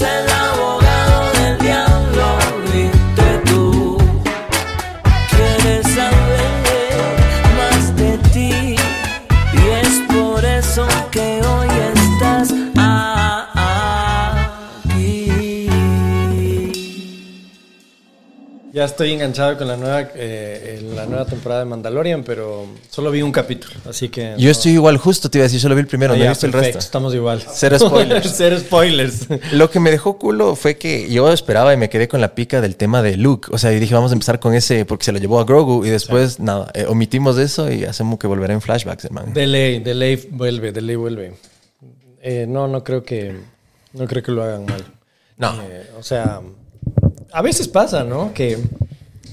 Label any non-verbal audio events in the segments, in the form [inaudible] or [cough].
es Ya estoy enganchado con la nueva, eh, en la nueva temporada de Mandalorian, pero solo vi un capítulo, así que... Yo estoy igual, justo te iba a decir, solo vi el primero, Ah, no he visto el resto. Estamos igual. Cero spoilers. [laughs] Cero spoilers. Lo que me dejó culo fue que yo esperaba y me quedé con la pica del tema de Luke. O sea, y dije, vamos a empezar con ese porque se lo llevó a Grogu y después, nada, eh, omitimos eso y hacemos que volverá en flashbacks, hermano. De ley, de ley vuelve, de ley vuelve. Eh, no, no creo que, no creo que lo hagan mal. No. Eh, o sea, a veces pasa, ¿no? Que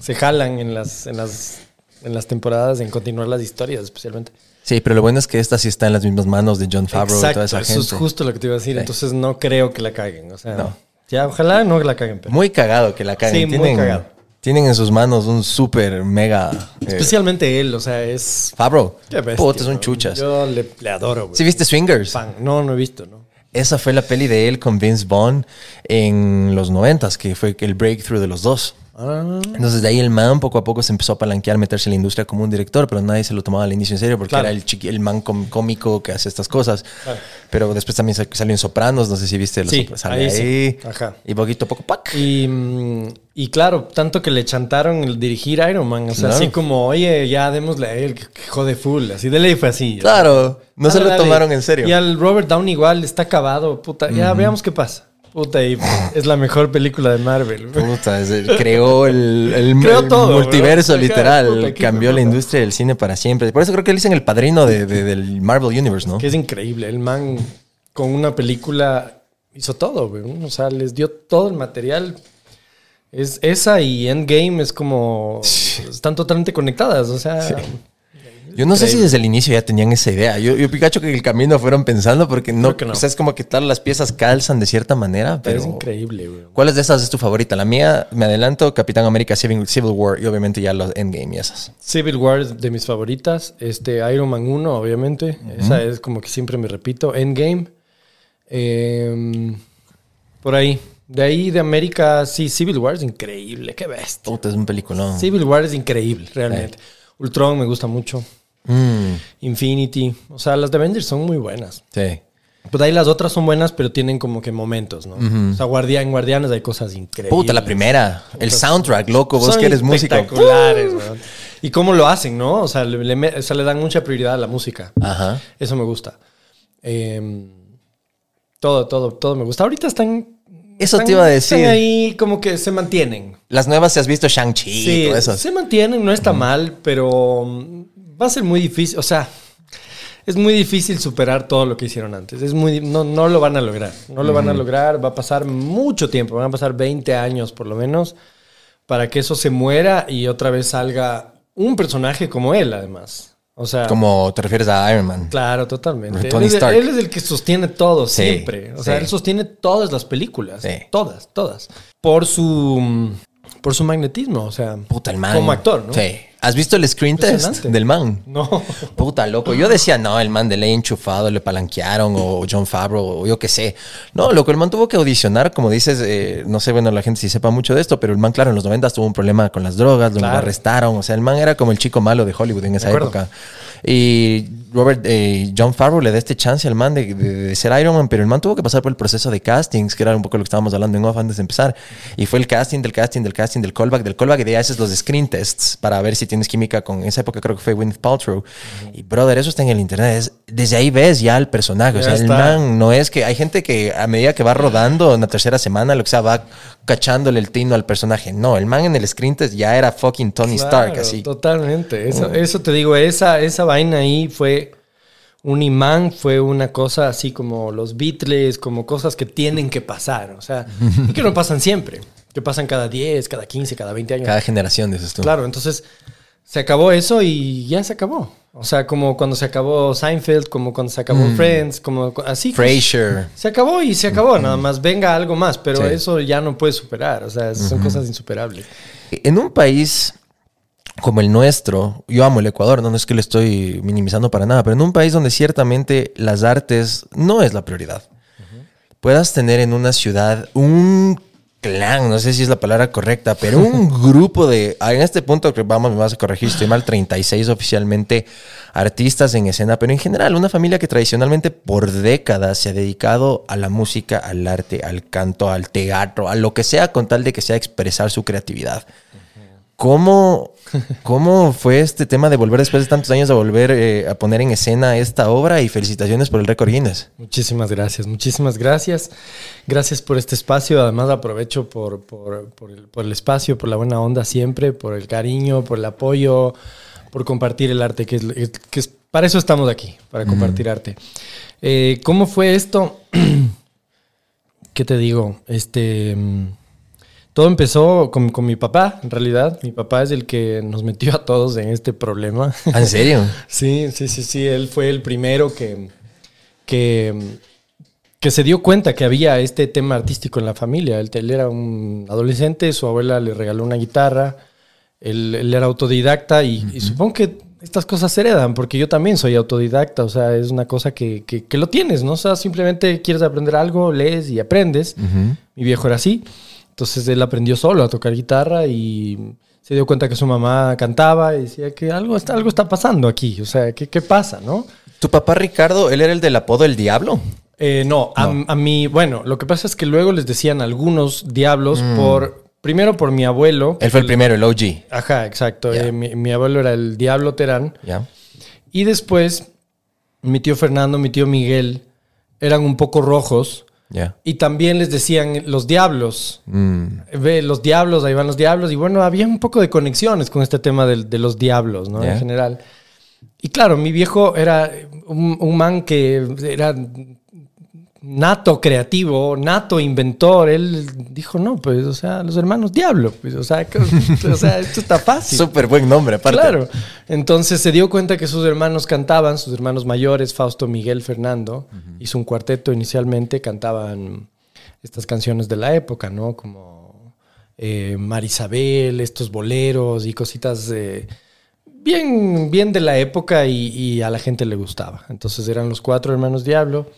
se jalan en las, en las, en las temporadas en continuar las historias, especialmente. Sí, pero lo bueno es que esta sí está en las mismas manos de John Favreau y toda esa eso gente. es justo lo que te iba a decir. Sí. Entonces no creo que la caguen. O sea, No. ya ojalá no la caguen. pero- Muy cagado que la caguen. Sí, muy cagado. Tienen en sus manos un súper mega... eh, Especialmente él, o sea, es... Favreau. Qué bestia, Puta, chuchas. Yo le, le adoro, güey. ¿Sí viste Swingers? Fan. No, no he visto, ¿no? Esa fue la peli de él con Vince Vaughn en los noventas, que fue el breakthrough de los dos. Ah, Entonces de ahí el man poco a poco se empezó a palanquear, meterse en la industria como un director, pero nadie se lo tomaba al inicio en serio porque Claro. era el, chiqui- el man com- cómico que hace estas cosas. Pero después también sa- salió en Sopranos, no sé si viste los Sí, sale ahí ahí. sí. Ajá. Y poquito a poco, ¡pac! Y, y claro, tanto que le chantaron el dirigir Iron Man. O sea, Claro. así como, oye, ya démosle a él, que jode full. Así de ley fue así. Claro, no se lo dale. tomaron en serio. Y al Robert Downey igual está acabado, puta. Ya veamos qué pasa. Puta, y es la mejor película de Marvel. Puta, es creó el, el- [laughs] Creó el todo, multiverso, literal. Puta, cambió la industria del cine para siempre. Por eso creo que él dicen el padrino de- de- del Marvel Universe, ¿no? Que es increíble. El man con una película hizo todo, güey. O sea, les dio todo el material. Es esa y Endgame es como... Están totalmente conectadas. O sea... Yo no sé si desde el inicio ya tenían esa idea. Yo, yo picacho que el camino fueron pensando porque no, que no. o sea, es como que todas las piezas calzan de cierta manera, pero es increíble, güey. ¿Cuáles de esas es tu favorita? La mía, me adelanto, Capitán América Civil, Civil War y obviamente ya los Endgame y esas. Civil War es de mis favoritas. Este, Iron Man 1, obviamente. Esa es como que siempre me repito. Endgame. Eh, por ahí. De ahí de América, sí, Civil War es increíble. Qué bestia. Puta, es un peliculón. Civil War es increíble, realmente. Ultron me gusta mucho. Mm, Infinity. O sea, las de Avengers son muy buenas. sí. Pues ahí las otras son buenas, pero tienen como que momentos, ¿no? O sea, en Guardianes hay cosas increíbles. Puta, la primera. El soundtrack, loco, vos Son que eres músico. espectaculares, weón. Y cómo lo hacen, ¿no? O sea, le, le me- o sea, le dan mucha prioridad a la música. Ajá. Eso me gusta. Eh, todo, todo, todo me gusta. Ahorita están. Eso están- te iba a decir. Están ahí como que se mantienen. Las nuevas, si has visto Shang-Chi y Sí, todo eso. se mantienen, no está mal, pero va a ser muy difícil. O sea, es muy difícil superar todo lo que hicieron antes. Es muy, no, no lo van a lograr. No lo van a lograr. Va a pasar mucho tiempo. Van a pasar 20 años por lo menos para que eso se muera y otra vez salga un personaje como él, además. O sea, Como te refieres a Iron Man. claro, totalmente. Tony él, es, Stark. él es el que sostiene todo Sí, siempre. O sea, sí. él sostiene todas las películas. Sí. Todas, todas. Por su, por su magnetismo. O sea, Puta, el man. como actor, ¿no? Sí. ¿Has visto el screen test del man? No. Puta, loco. Yo decía, no, el man de ley enchufado, le palanquearon, o John Favreau, o yo qué sé. No, loco, el man tuvo que audicionar, como dices, eh, no sé, bueno, la gente si sepa mucho de esto, pero el man, claro, en los 90 tuvo un problema con las drogas, donde lo Claro. arrestaron. O sea, el man era como el chico malo de Hollywood en esa época. Y Robert, eh, John Favreau le da este chance al man de, de- de ser Iron Man, pero el man tuvo que pasar por el proceso de castings, que era un poco lo que estábamos hablando en off antes de empezar. Y fue el casting, del casting, del casting, del callback, del callback, y de ahí haces los screen tests para ver si tienes química con esa época, creo que fue Gwyneth Paltrow. Y brother, eso está en el internet. Es- desde ahí ves ya el personaje. o sea, el man no es que hay gente que a medida que va rodando en la tercera semana, lo que sea, va cachándole el tino al personaje. No, el man en el screen test ya era fucking Tony Stark, así. Totalmente. Eso, eso te digo, esa, esa vaina ahí fue un imán, fue una cosa así como los Beatles, como cosas que tienen que pasar. O sea, [laughs] y que no pasan siempre. Que pasan cada 10, cada 15, cada 20 años. Cada generación, dices tú. Claro, entonces se acabó eso y ya se acabó. O sea, como cuando se acabó Seinfeld, como cuando se acabó Friends, como así. Frasier. Se acabó y se acabó, nada más venga algo más, pero Sí. eso ya no puedes superar, o sea, son cosas insuperables. En un país como el nuestro, yo amo el Ecuador, no, no es que lo estoy minimizando para nada, pero en un país donde ciertamente las artes no es la prioridad. puedas tener en una ciudad un clan, no sé si es la palabra correcta, pero un [laughs] grupo de, ah, en este punto, que vamos, me vas a corregir, estoy mal, 36 oficialmente artistas en escena, pero en general una familia que tradicionalmente por décadas se ha dedicado a la música, al arte, al canto, al teatro, a lo que sea con tal de que sea expresar su creatividad. ¿Cómo, ¿Cómo fue este tema de volver después de tantos años a volver eh, a poner en escena esta obra? Y felicitaciones por el récord Guinness. Muchísimas gracias, muchísimas gracias. Gracias por este espacio. Además aprovecho por, por, por, el, por el espacio, por la buena onda siempre, por el cariño, por el apoyo, por compartir el arte, que es, que es para eso estamos aquí, para compartir arte. Eh, ¿Cómo fue esto? [clears throat] ¿Qué te digo? Este... Todo empezó con, con mi papá, en realidad. Mi papá es el que nos metió a todos en este problema. ¿En serio? [laughs] Sí, sí, sí, sí. Él fue el primero que, que, que se dio cuenta que había este tema artístico en la familia. Él, él era un adolescente, su abuela le regaló una guitarra, él, él era autodidacta y, y supongo que estas cosas se heredan, porque yo también soy autodidacta, o sea, es una cosa que, que, que lo tienes, ¿no? O sea, simplemente quieres aprender algo, lees y aprendes. Mi viejo era así. Entonces él aprendió solo a tocar guitarra y se dio cuenta que su mamá cantaba y decía que algo está, algo está pasando aquí. O sea, ¿qué, qué pasa, no? ¿Tu papá Ricardo, él era el del apodo El Diablo? Eh, no, a, a mí, bueno, lo que pasa es que luego les decían algunos diablos por, primero por mi abuelo. Él fue el primero, el OG. Ajá, exacto. Eh, mi, mi abuelo era el diablo Terán. ¿Ya? Y después, mi tío Fernando, mi tío Miguel, eran un poco rojos. ¿Ya? Y también les decían los diablos. Mm. Ve, los diablos, ahí van los diablos. Y bueno, había un poco de conexiones con este tema del- de, los diablos, ¿no? En general. Y claro, mi viejo era un, un man que era nato creativo, nato inventor. Él dijo, no, pues, o sea, los hermanos diablo. Pues, o sea, que- [laughs] o sea esto está fácil. Súper buen nombre, aparte. Claro. Entonces se dio cuenta que sus hermanos cantaban, sus hermanos mayores, Fausto, Miguel, Fernando, hizo un cuarteto inicialmente, cantaban estas canciones de la época, ¿no? Como eh, Marisabel, estos boleros y cositas eh, bien, bien de la época y, y a la gente le gustaba. Entonces eran los cuatro hermanos Diablo.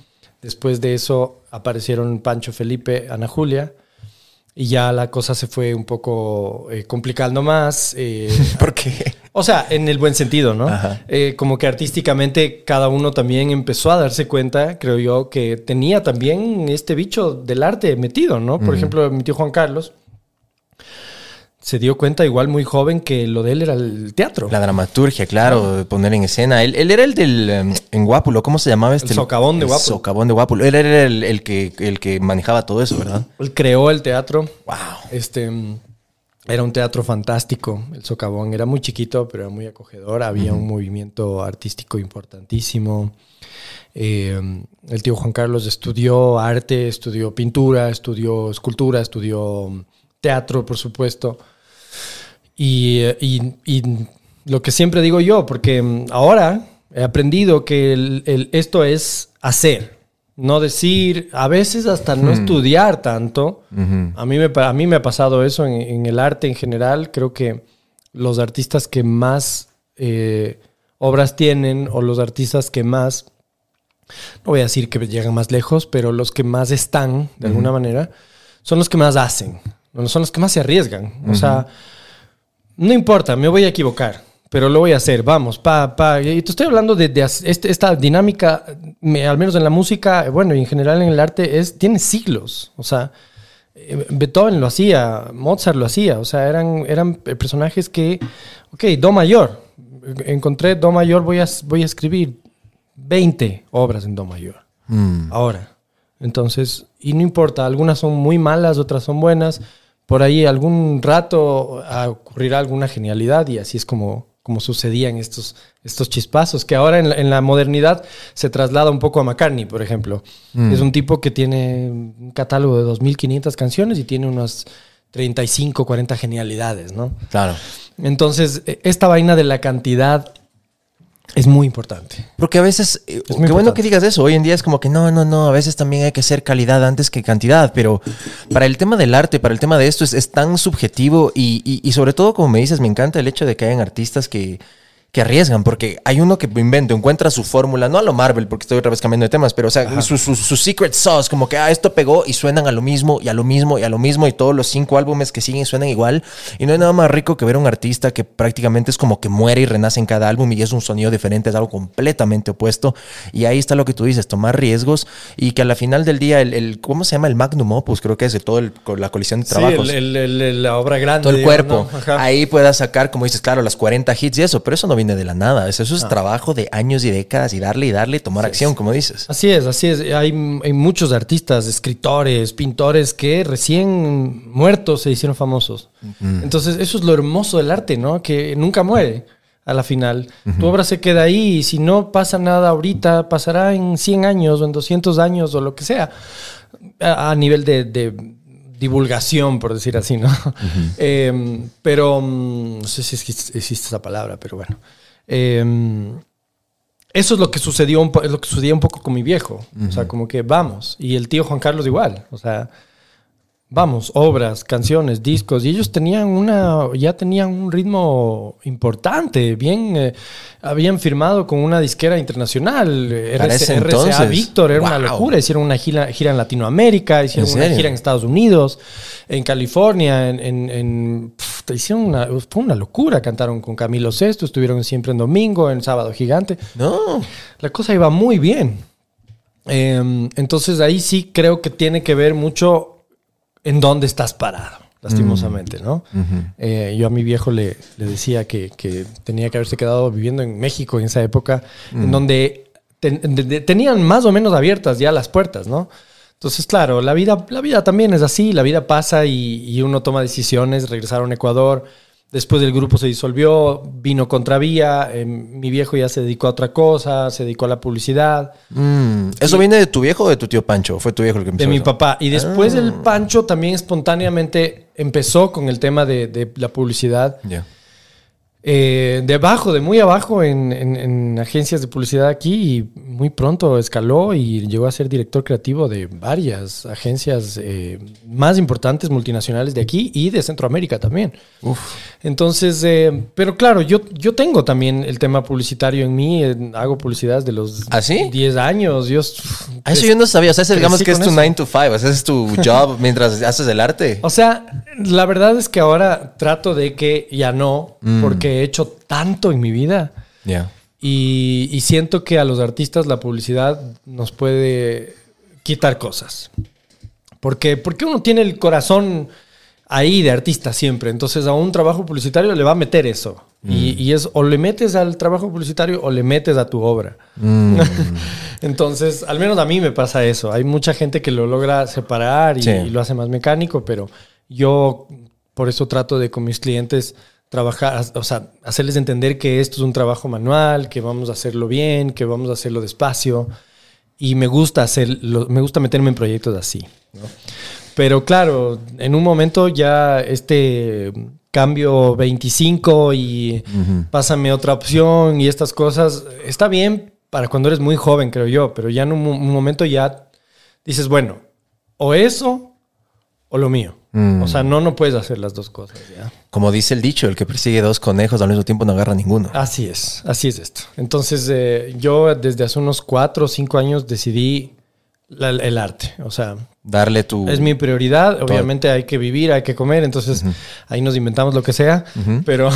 Después de eso aparecieron Pancho Felipe, Ana Julia. Y ya la cosa se fue un poco eh, complicando más. eh, [laughs] ¿Por qué? o sea, en el buen sentido, ¿no? Eh, como que artísticamente cada uno también empezó a darse cuenta, creo yo, que tenía también este bicho del arte metido, ¿no? Por ejemplo, mi tío Juan Carlos se dio cuenta igual muy joven que lo de él era el teatro. La dramaturgia, claro, de poner en escena. Él, él era el del em, en Guápulo, ¿cómo se llamaba este? socavón de El Guápulo. Socavón de Guápulo. Él era el, el que, el que manejaba todo eso, ¿verdad? Él creó el teatro. Wow. Este mm, era un teatro fantástico, el socavón. Era muy chiquito, pero era muy acogedor. Había un movimiento artístico importantísimo. Eh, el tío Juan Carlos estudió arte, estudió pintura, estudió escultura, estudió teatro, por supuesto. Y, eh, y- y lo que siempre digo yo, porque mm, ahora he aprendido que el- el- esto es hacer, no decir, a veces hasta no estudiar tanto. a, mí me, pa- a mí me ha pasado eso en, en el arte en general. Creo que los artistas que más eh, obras tienen o los artistas que más, no voy a decir que llegan más lejos, pero los que más están, de alguna manera, son los que más hacen, no son los que más se arriesgan. O sea, no importa, me voy a equivocar, pero lo voy a hacer, vamos, pa, pa. Y te estoy hablando de, este- esta dinámica, me- al menos en la música, bueno, y en general en el arte, es, tiene siglos. O sea, eh, Beethoven lo hacía, Mozart lo hacía, o sea, eran, eran personajes que, ok, Do mayor, encontré Do mayor, voy a, voy a escribir 20 obras en Do mayor. Ahora. Entonces, y no importa, algunas son muy malas, otras son buenas. Por ahí algún rato ah, ocurrirá alguna genialidad y así es como, como sucedían estos, estos chispazos, que ahora en la, en la modernidad se traslada un poco a McCartney, por ejemplo. Es un tipo que tiene un catálogo de 2.500 canciones y tiene unas 35, 40 genialidades, ¿no? Claro. Entonces, e- esta vaina de la cantidad es muy importante. Porque a veces, eh, qué bueno que digas eso, hoy en día es como que no, no, no, a veces también hay que ser calidad antes que cantidad, pero para el tema del arte, para el tema de esto es, es tan subjetivo y, y- y sobre todo, como me dices, me encanta el hecho de que hayan artistas que que arriesgan, porque hay uno que invento, encuentra su fórmula, no a lo Marvel, porque estoy otra vez cambiando de temas, pero o sea, su, su- su secret sauce, como que ah, esto pegó y suenan a lo mismo y a lo mismo y a lo mismo y todos los cinco álbumes que siguen suenan igual. Y no hay nada más rico que ver a un artista que prácticamente es como que muere y renace en cada álbum y es un sonido diferente, es algo completamente opuesto. Y ahí está lo que tú dices, tomar riesgos y que a la final del día, el, el- ¿cómo se llama? El magnum opus, creo que es de con la colisión de Sí, trabajos el- el- el- la obra grande. todo el cuerpo. ¿no? Ahí puedas sacar, como dices, claro, las 40 hits y eso, pero eso no viene de la nada. Eso, es trabajo de años y décadas y darle y darle, tomar acción, como dices. Así es, así es. Hay, hay muchos artistas, escritores, pintores que recién muertos se hicieron famosos. Entonces, eso es lo hermoso del arte, ¿no? Que nunca muere a la final. Tu obra se queda ahí y si no pasa nada ahorita, pasará en 100 años o en 200 años o lo que sea. A, a nivel de, de divulgación, por decir así, ¿no? [laughs] Eh, pero mm, no sé si existe, esa palabra, pero bueno. Eh, eso es lo que sucedió un po- es lo que sucedía un poco con mi viejo. O sea, como que vamos. Y el tío Juan Carlos igual. O sea, vamos, obras, canciones, discos. Y ellos tenían una, ya tenían un ritmo importante. Bien, eh, habían firmado con una disquera internacional. eh, RCA entonces. Víctor, era una locura. Hicieron una gira, gira en Latinoamérica, hicieron ¿En una gira en Estados Unidos, en California, en... en- hicieron una, fue una locura. Cantaron con Camilo Sesto, estuvieron siempre en domingo, en Sábado Gigante. No. La cosa iba muy bien. Eh, entonces ahí sí creo que tiene que ver mucho en dónde estás parado, lastimosamente, ¿no? Eh, yo a mi viejo le, le decía que, que tenía que haberse quedado viviendo en México en esa época, en donde ten- de- de- tenían más o menos abiertas ya las puertas, ¿no? Entonces, claro, la vida, la vida también es así, la vida pasa y, y uno toma decisiones, regresaron a Ecuador, después el grupo se disolvió, vino Contravía, eh, mi viejo ya se dedicó a otra cosa, se dedicó a la publicidad, Mm. ¿Eso viene de tu viejo o de tu tío Pancho? Fue tu viejo el que empezó de mi papá. Y después el Pancho también espontáneamente empezó con el tema de, de la publicidad. Ya. Eh, de abajo, de muy abajo en, en- en agencias de publicidad aquí y muy pronto escaló y llegó a ser director creativo de varias agencias eh, más importantes multinacionales de aquí y de Centroamérica también. Entonces, eh, pero claro, yo, yo tengo también el tema publicitario en mí, hago publicidad de los ¿Ah, sí? 10 años. Yo, Ah, eso yo no sabía. O sea, ese, digamos que es tu eso. 9 to 5. O sea, es tu job [laughs] mientras haces el arte. O sea, la verdad es que ahora trato de que ya no, porque he hecho tanto en mi vida Ya. y, y siento que a los artistas la publicidad nos puede quitar cosas. Porque, porque uno tiene el corazón ahí de artista siempre, entonces a un trabajo publicitario le va a meter eso. Y, y es o le metes al trabajo publicitario o le metes a tu obra. [laughs] Entonces, al menos a mí me pasa eso. Hay mucha gente que lo logra separar y, Sí. y lo hace más mecánico, pero yo por eso trato de con mis clientes trabajar, o sea, hacerles entender que esto es un trabajo manual, que vamos a hacerlo bien, que vamos a hacerlo despacio. Y me gusta hacerlo, me gusta meterme en proyectos así. ¿no? Pero claro, en un momento ya este cambio 25 y pásame otra opción y estas cosas, está bien para cuando eres muy joven, creo yo, pero ya en un, un momento ya dices, bueno, o eso o lo mío. O sea, no, no puedes hacer las dos cosas. ¿ya? Como dice el dicho, el que persigue dos conejos al mismo tiempo no agarra ninguno. Así es, así es esto. Entonces, eh, yo desde hace unos cuatro o cinco años decidí la- el arte. O sea, Darle tu... es mi prioridad. Obviamente hay que vivir, hay que comer, entonces ahí nos inventamos lo que sea. Pero,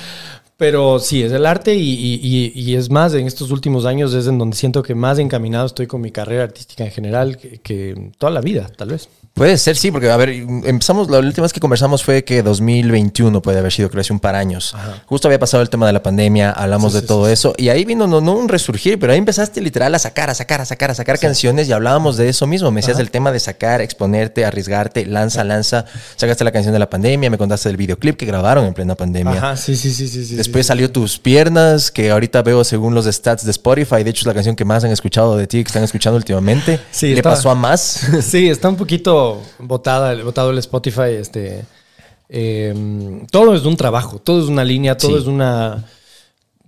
[laughs] pero sí, es el arte y, y- y- y es más, en estos últimos años es en donde siento que más encaminado estoy con mi carrera artística en general que, que toda la vida, tal vez. Puede ser, sí, porque, a ver, empezamos, la última vez que conversamos fue que 2021 puede haber sido, creo, hace un par años. Justo había pasado el tema de la pandemia, hablamos Sí, de sí, todo sí, eso, y ahí vino no, no un resurgir, pero ahí empezaste literal a sacar, a sacar, a sacar, a sacar canciones y hablábamos de eso mismo. Me decías del tema de sacar, exponerte, arriesgarte, lanza, lanza. Sacaste la canción de la pandemia, me contaste del videoclip que grabaron en plena pandemia. Ajá, sí, sí, sí, sí. Después salió Tus Piernas, que ahorita veo según los stats de Spotify. De hecho, es la canción que más han escuchado de ti, que están escuchando últimamente. Sí, ¿Le está- pasó a más? [laughs] Sí, está un poquito botada, botado el Spotify. Este, eh, todo es un trabajo, todo es una línea, todo Sí. es una.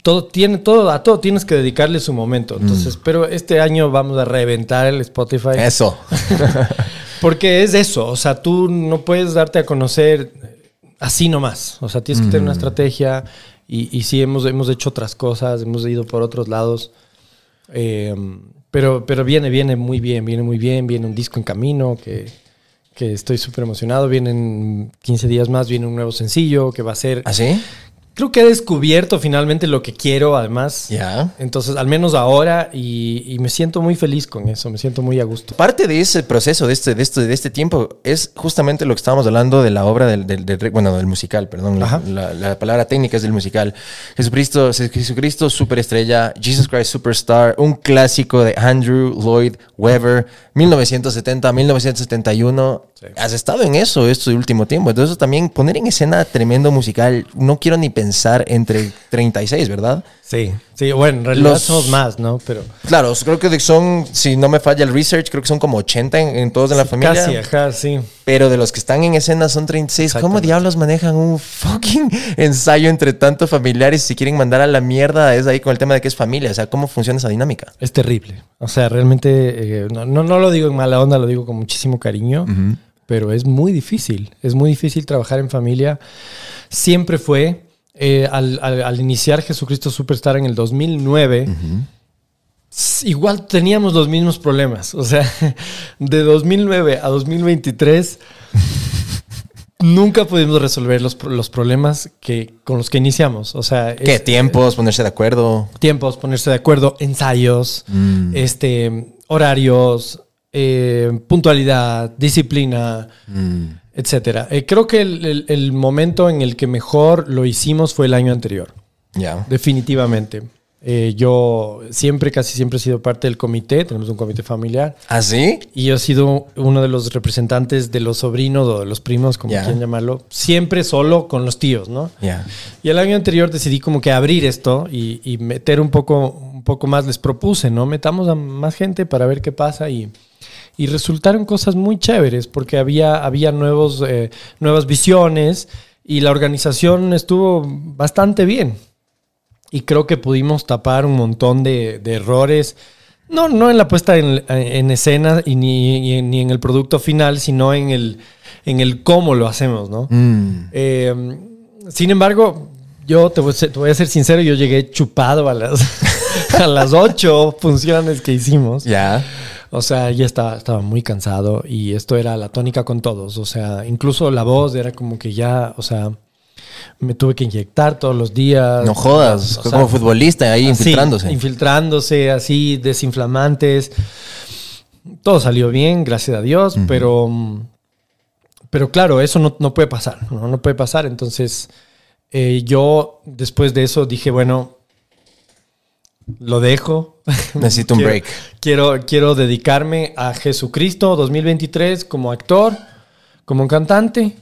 Todo tiene, todo, a todo tienes que dedicarle su momento. Entonces, pero este año vamos a reventar el Spotify. Eso. [laughs] Porque es eso. O sea, tú no puedes darte a conocer así nomás. O sea, tienes que tener una estrategia Y, y sí, hemos, hemos hecho otras cosas, hemos ido por otros lados. Eh, pero, pero viene, viene muy bien, viene muy bien. Viene un disco en camino que, que estoy súper emocionado. Vienen 15 días más, viene un nuevo sencillo que va a ser... ¿Ah, sí? Creo que he descubierto finalmente lo que quiero, además. Ya. Entonces, al menos ahora, y, y me siento muy feliz con eso, me siento muy a gusto. Parte de ese proceso, de este, de este, de este tiempo, es justamente lo que estábamos hablando de la obra del, del, del- bueno, del musical, perdón. La, la- la palabra técnica es del musical. Jesucristo, Jesucristo Superestrella, Jesus Christ Superstar, un clásico de Andrew Lloyd Webber, 1970, 1971. Sí. Has estado en eso este último tiempo. Entonces también poner en escena tremendo musical, no quiero ni pensar entre 36, ¿verdad? Sí, sí, bueno, en realidad Los- somos más, ¿no? Pero Claro, creo que son, si no me falla el research, creo que son como 80 en, en todos en la familia. casi, ajá, sí. Pero de los que están en escena son 36. ¿Cómo diablos manejan un fucking ensayo entre tantos familiares si quieren mandar a la mierda? Es ahí con el tema de que es familia. O sea, ¿cómo funciona esa dinámica? Es terrible. O sea, realmente, eh, no, no, no lo digo en mala onda, lo digo con muchísimo cariño, pero es muy difícil. Es muy difícil trabajar en familia. Siempre fue. Eh, al, al- al iniciar Jesucristo Superstar en el 2009, s- igual teníamos los mismos problemas. O sea, [laughs] de 2009 a 2023, nunca pudimos resolver los, los problemas que, con los que iniciamos. O sea, ¿Qué? es- ¿Tiempos? ¿Ponerse de acuerdo? tiempos, ponerse de acuerdo, ensayos, este, horarios, eh, puntualidad, disciplina, etcétera. Eh, creo que el, el- el momento en el que mejor lo hicimos fue el año anterior, Ya. definitivamente. Eh, yo siempre, casi siempre he sido parte del comité, tenemos un comité familiar. ¿Ah, sí? Y yo he sido uno de los representantes de los sobrinos o de los primos, como quieran llamarlo, siempre solo con los tíos, ¿no? Ya. Y el año anterior decidí como que abrir esto y, y meter un poco, poco más, les propuse, ¿no? Metamos a más gente para ver qué pasa y, y resultaron cosas muy chéveres porque había, había nuevos, eh, nuevas visiones y la organización estuvo bastante bien. Y creo que pudimos tapar un montón de, de errores, no, no en la puesta en, en escena y ni, ni en el producto final, sino en el, en el cómo lo hacemos, ¿no? Mm. Eh, sin embargo, yo te voy, a ser, te voy a ser sincero, yo llegué chupado a las, [laughs] a las ocho funciones que hicimos. Ya. O sea, ya estaba, estaba muy cansado y esto era la tónica con todos. O sea, incluso la voz era como que ya, o sea, me tuve que inyectar todos los días. No jodas. O Fue sea, como futbolista ahí así, infiltrándose. infiltrándose, así, desinflamantes. Todo salió bien, gracias a Dios, pero, pero claro, eso no, no puede pasar, ¿no? No puede pasar. Entonces, eh, yo después de eso dije, bueno, lo dejo. [laughs] Necesito un Quiero- break. Quiero, quiero dedicarme a Jesucristo 2023 como actor, como cantante.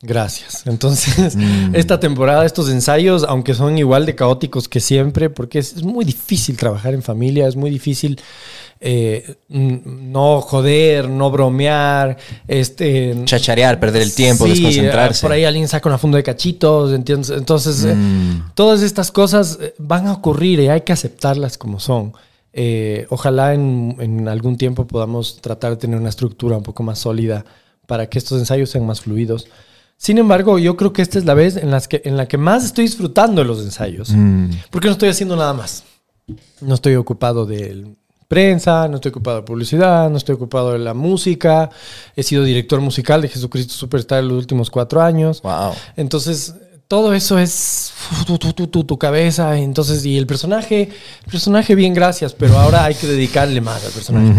Gracias. [laughs] Entonces, Mm. esta temporada, estos ensayos, aunque son igual de caóticos que siempre, porque es, es muy difícil trabajar en familia, es muy difícil eh, no joder, no bromear, este... Chacharear, perder el tiempo, Sí, desconcentrarse. Por ahí alguien saca una funda de cachitos, ¿entiendes? Entonces, eh, Mm. todas estas cosas eh, van a ocurrir y hay que aceptarlas como son. Eh, ojalá en, en algún tiempo podamos tratar de tener una estructura un poco más sólida para que estos ensayos sean más fluidos. Sin embargo, yo creo que esta es la vez en, las que, en la que más estoy disfrutando de los ensayos. Mm. Porque no estoy haciendo nada más. No estoy ocupado de prensa, no estoy ocupado de publicidad, no estoy ocupado de la música. He sido director musical de Jesucristo Superstar en los últimos cuatro años. Wow. Entonces, todo eso es tu, tu, tu, tu, tu cabeza. Entonces, y el personaje, el personaje, bien, gracias, pero ahora hay que dedicarle más al personaje.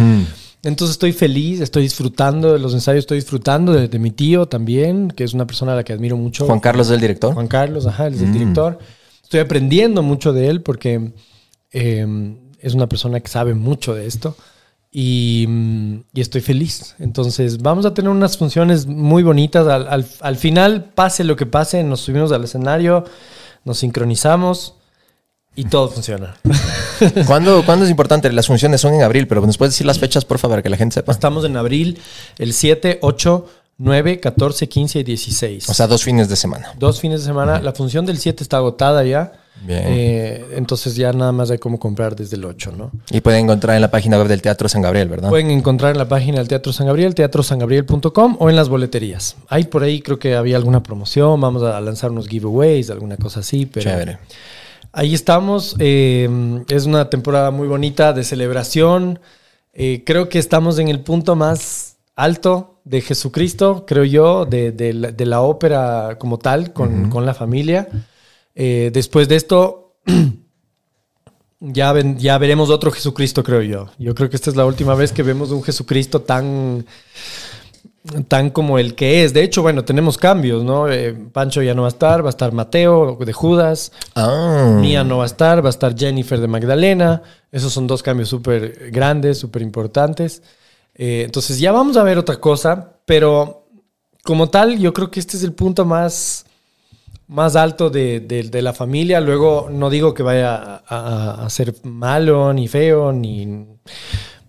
Entonces estoy feliz, estoy disfrutando de los ensayos, estoy disfrutando de, de mi tío también, que es una persona a la que admiro mucho. Juan Carlos es el director. Juan Carlos, ajá, él es el Mm. director. Estoy aprendiendo mucho de él porque eh, es una persona que sabe mucho de esto y, mm, y estoy feliz. Entonces, vamos a tener unas funciones muy bonitas. Al, al- al final, pase lo que pase, nos subimos al escenario, nos sincronizamos y todo funciona. [laughs] ¿Cuándo, ¿Cuándo es importante? Las funciones son en abril, pero nos puedes decir las fechas, por favor, para que la gente sepa. Estamos en abril, el 7, 8, 9, 14, 15 y 16. O sea, dos fines de semana. Dos fines de semana. La función del 7 está agotada ya. Bien. Eh, entonces ya nada más hay como comprar desde el 8, ¿no? Y pueden encontrar en la página web del Teatro San Gabriel, ¿verdad? Pueden encontrar en la página del Teatro San Gabriel, teatrosangabriel.com o en las boleterías. Ahí por ahí creo que había alguna promoción, vamos a lanzar unos giveaways, alguna cosa así, pero Chévere. Ahí estamos. eh, es una temporada muy bonita de celebración. Eh, creo que estamos en el punto más alto de Jesucristo, creo yo, de, de la, de la ópera como tal, con, con la familia. Eh, después de esto, [clears throat] ya, ven- ya veremos otro Jesucristo, creo yo. Yo creo que esta es la última vez que vemos un Jesucristo tan, tan como el que es. De hecho, bueno, tenemos cambios, ¿no? Eh, Pancho ya no va a estar, va a estar Mateo de Judas, Ah. Mía no va a estar, va a estar Jennifer de Magdalena. Esos son dos cambios súper grandes, súper importantes. Eh, entonces ya vamos a ver otra cosa, pero como tal, yo creo que este es el punto más, más alto de, de- de la familia. Luego, no digo que vaya a, a- a ser malo, ni feo, ni...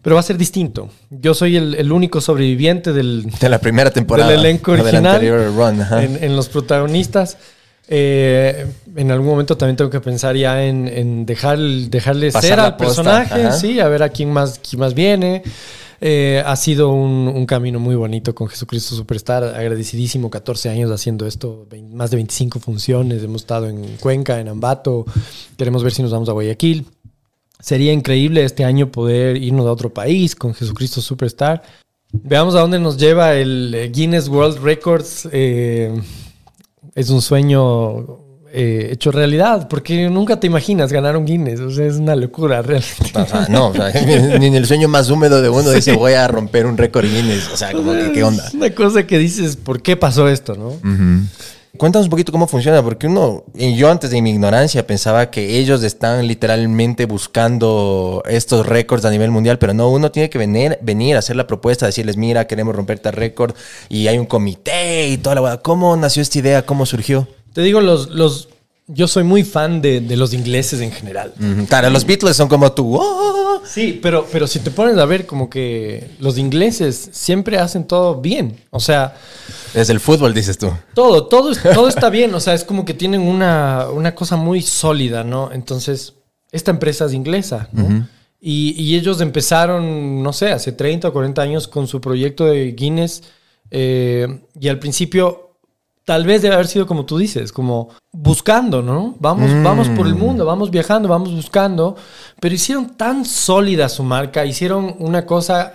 Pero va a ser distinto. Yo soy el, el único sobreviviente del, De la primera temporada. del elenco o del original anterior run, en, en los protagonistas. Eh, en algún momento también tengo que pensar ya en, en dejar, dejarle Pasar ser al posta, personaje, ajá. sí, a ver a quién más, quién más viene. Eh, ha sido un, un camino muy bonito con Jesucristo Superstar, agradecidísimo, 14 años haciendo esto, vein- más de 25 funciones, hemos estado en Cuenca, en Ambato, queremos ver si nos vamos a Guayaquil. Sería increíble este año poder irnos a otro país con Jesucristo Superstar. Veamos a dónde nos lleva el eh, Guinness World Records. eh, es un sueño eh, hecho realidad, porque nunca te imaginas ganar un Guinness. O sea, es una locura [laughs] realmente. Sea, no, o sea, [laughs] ni en el sueño más húmedo de uno dice voy a romper un récord Guinness. O sea, como que qué onda. Es una cosa que dices, ¿por qué pasó esto, no? Cuéntanos un poquito cómo funciona, porque uno, y yo antes de mi ignorancia pensaba que ellos están literalmente buscando estos récords a nivel mundial, pero no, uno tiene que venir, venir a hacer la propuesta, decirles, mira, queremos romper tal récord, y hay un comité y toda la. ¿Cómo nació esta idea? ¿Cómo surgió? Te digo, los, los, yo soy muy fan de, de los ingleses en general. Claro, los Beatles son como tú. "Oh". Sí, pero, pero si te pones a ver, como que los ingleses siempre hacen todo bien. O sea, Desde el fútbol, dices tú. todo, todo, es- todo está [laughs] bien. O sea, es como que tienen una, una cosa muy sólida, ¿no? Entonces, esta empresa es inglesa, ¿no? y, y ellos empezaron, no sé, hace 30 o 40 años con su proyecto de Guinness. eh, y al principio, tal vez debe haber sido como tú dices, como buscando, ¿no? Vamos, vamos por el mundo, vamos viajando, vamos buscando. Pero hicieron tan sólida su marca, hicieron una cosa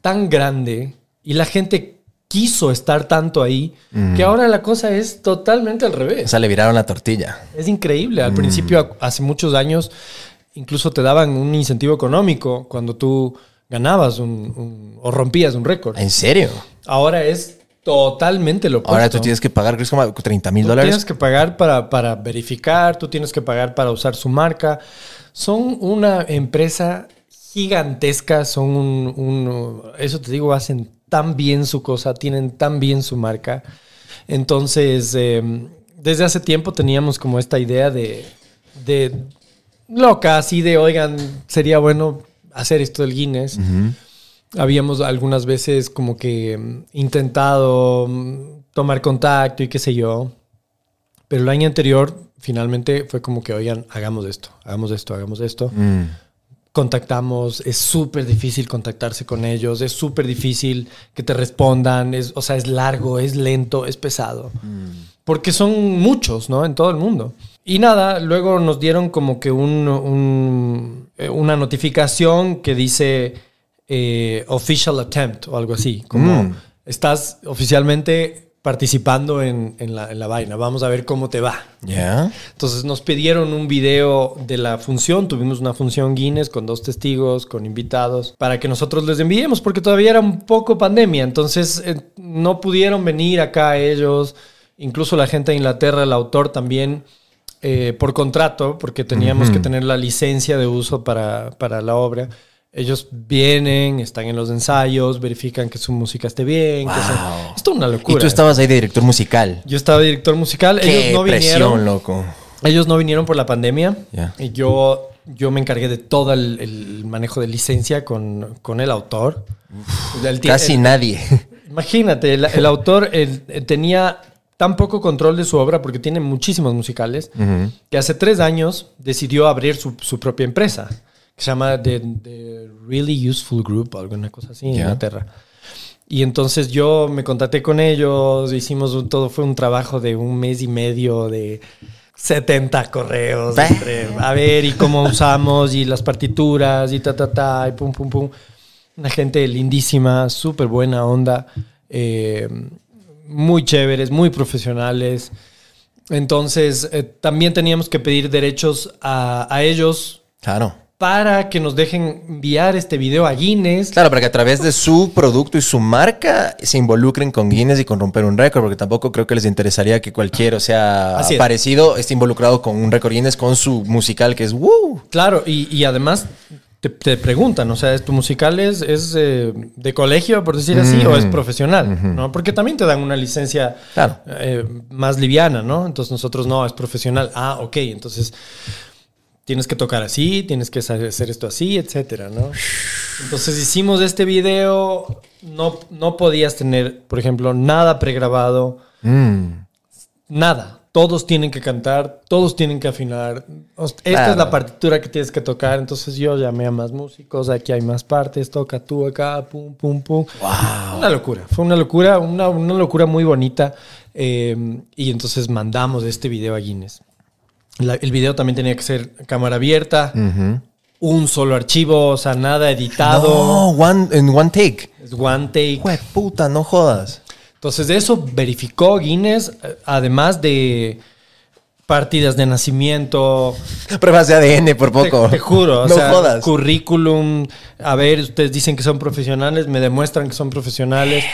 tan grande y la gente quiso estar tanto ahí, que ahora la cosa es totalmente al O revés. sea, le viraron la tortilla. Es increíble. Al principio, hace muchos años, incluso te daban un incentivo económico cuando tú ganabas un, un- o rompías un récord. ¿En serio? Ahora es totalmente lo opuesto. Ahora tú tienes que pagar, creo que es como 30 mil Tú dólares. tienes que pagar para, para verificar, tú tienes que pagar para usar su marca. Son una empresa gigantesca, son un, un- eso te digo, hacen tan bien su cosa, tienen tan bien su marca. Entonces, eh, desde hace tiempo teníamos como esta idea de, de loca, así de, oigan, sería bueno hacer esto del Guinness. Habíamos algunas veces como que mm, intentado mm, tomar contacto y qué sé yo. Pero el año anterior finalmente fue como que, oigan, hagamos esto, hagamos esto, hagamos esto. Mm. Contactamos, es súper difícil contactarse con ellos, es súper difícil que te respondan, es, o sea, es largo, es lento, es pesado. Porque son muchos, ¿no? En todo el mundo. Y nada, luego nos dieron como que un, un- eh, una notificación que dice eh, official attempt o algo así. Como Mm. estás oficialmente participando en, en la, en la vaina. Vamos a ver cómo te va. ¿Ya? Entonces nos pidieron un video de la función. Tuvimos una función Guinness con dos testigos, con invitados, para que nosotros les enviemos, porque todavía era un poco pandemia. Entonces eh, no pudieron venir acá ellos. Incluso la gente de Inglaterra, el autor también, eh, por contrato, porque teníamos que tener la licencia de uso para, para la obra. Ellos vienen, están en los ensayos, verifican que su música esté bien. que sea- Wow. Esto es una Y locura. tú estabas ahí de director musical. Yo estaba director musical. Qué Ellos no presión, vinieron. loco. Ellos no vinieron por la pandemia. Y yo, yo me encargué de todo el, el manejo de licencia con, con el autor. El Casi el- nadie. [laughs] imagínate, el, autor eh, tenía tan poco control de su obra, porque tiene muchísimos musicales, que hace tres años decidió abrir su, su propia empresa, que se llama The, The Really Useful Group, alguna cosa así, en. Inglaterra. Y entonces yo me contacté con ellos, hicimos un- todo, fue un trabajo de un mes y medio de 70 correos, entre, a ver, y cómo usamos, y las partituras, y ta, ta, ta, y pum, pum, pum. Una gente lindísima, súper buena onda, eh, muy chéveres, muy profesionales. Entonces, eh, también teníamos que pedir derechos a, a ellos Claro. Para que nos dejen enviar este video a Guinness. Claro, para que a través de su producto y su marca se involucren con Guinness y con romper un récord, porque tampoco creo que les interesaría que cualquiera, o sea, es. parecido, esté involucrado con un récord Guinness con su musical que es ¡Woo! Claro, y, y además te, te preguntan, o sea, ¿tu musical es, es, eh, de colegio, por decir así, o es profesional? ¿no? Porque también te dan una licencia Claro. eh, más liviana, ¿no? Entonces nosotros no, es profesional. Ah, ok, entonces tienes que tocar así, tienes que hacer esto así, etcétera, ¿no? Entonces hicimos este video, no, no podías tener, por ejemplo, nada pregrabado, Mm. nada. Todos tienen que cantar, todos tienen que afinar. Esta Claro. es la partitura que tienes que tocar. Entonces yo llamé a más músicos, aquí hay más partes, toca tú acá, pum, pum, pum. Una locura, fue una locura, una, una locura muy bonita. Eh, y entonces mandamos este video a Guinness. La- el video también tenía que ser cámara abierta, un solo archivo, o sea, nada editado. No, one, en one take. Es one take. Jue puta, no jodas. Entonces de eso verificó Guinness, eh, además de partidas de nacimiento, Pruebas de ADN por te, poco. te juro, o no sea, jodas. currículum, a ver, ustedes dicen que son profesionales, me demuestran que son profesionales.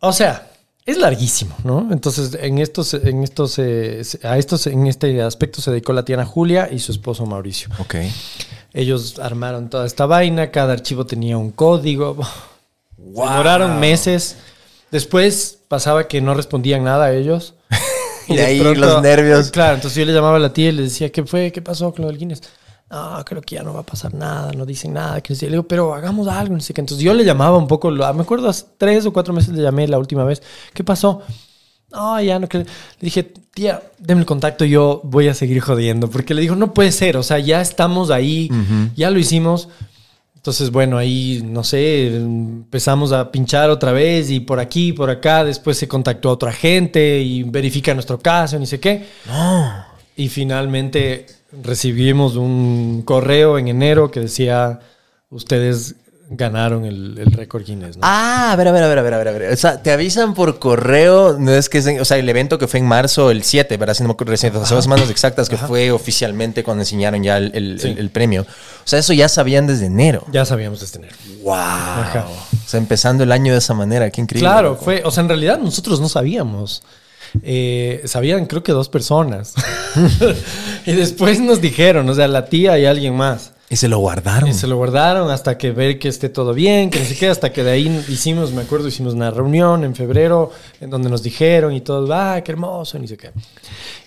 O sea, es larguísimo, ¿no? Entonces, en estos, en estos, eh, a estos, en este aspecto se dedicó la Tiana Julia y su esposo Mauricio. Ok. Ellos armaron toda esta vaina, cada archivo tenía un código. Demoraron meses. Después pasaba que no respondían nada a ellos. [laughs] Y de ahí los nervios. Claro, entonces yo le llamaba a la tía y le decía, ¿qué fue? ¿Qué pasó con lo del Guinness? No, creo que ya no va a pasar nada, no dicen nada. Que no. Le digo, pero hagamos algo, no sé qué. Entonces yo le llamaba un poco, me acuerdo hace tres o cuatro meses le llamé la última vez. ¿Qué pasó? No, ya no. que-". Le dije, tía, deme el contacto, yo voy a seguir jodiendo. Porque le digo, no puede ser, o sea, ya estamos ahí, ya lo hicimos. Entonces, bueno, ahí, no sé, empezamos a pinchar otra vez y por aquí, por acá. Después se contactó a otra gente y verifica nuestro caso, ni sé qué. Y finalmente recibimos un correo en enero que decía, ustedes ganaron el, el récord Guinness. ¿no? Ah, a ver, a ver, a ver, a ver, a ver. O sea, te avisan por correo, no es que es, en- o sea, el evento que fue en marzo, el 7, ¿verdad? Si no me acuerdo recién, hace dos semanas exactas que fue oficialmente cuando enseñaron ya el, el- Sí. el- el premio. O sea, eso ya sabían desde enero. Ya sabíamos de tener. Wow. Ajá. O sea, empezando el año de esa manera, qué increíble. Claro, loco. fue, o sea, en realidad nosotros no sabíamos. Eh, sabían creo que dos personas. [laughs] y después nos dijeron, o sea, la tía y alguien más. Y se lo guardaron. Y se lo guardaron hasta que ver que esté todo bien, que no sé qué, hasta que de ahí hicimos, me acuerdo, hicimos una reunión en febrero en donde nos dijeron y todo, ah, qué hermoso, ni sé qué.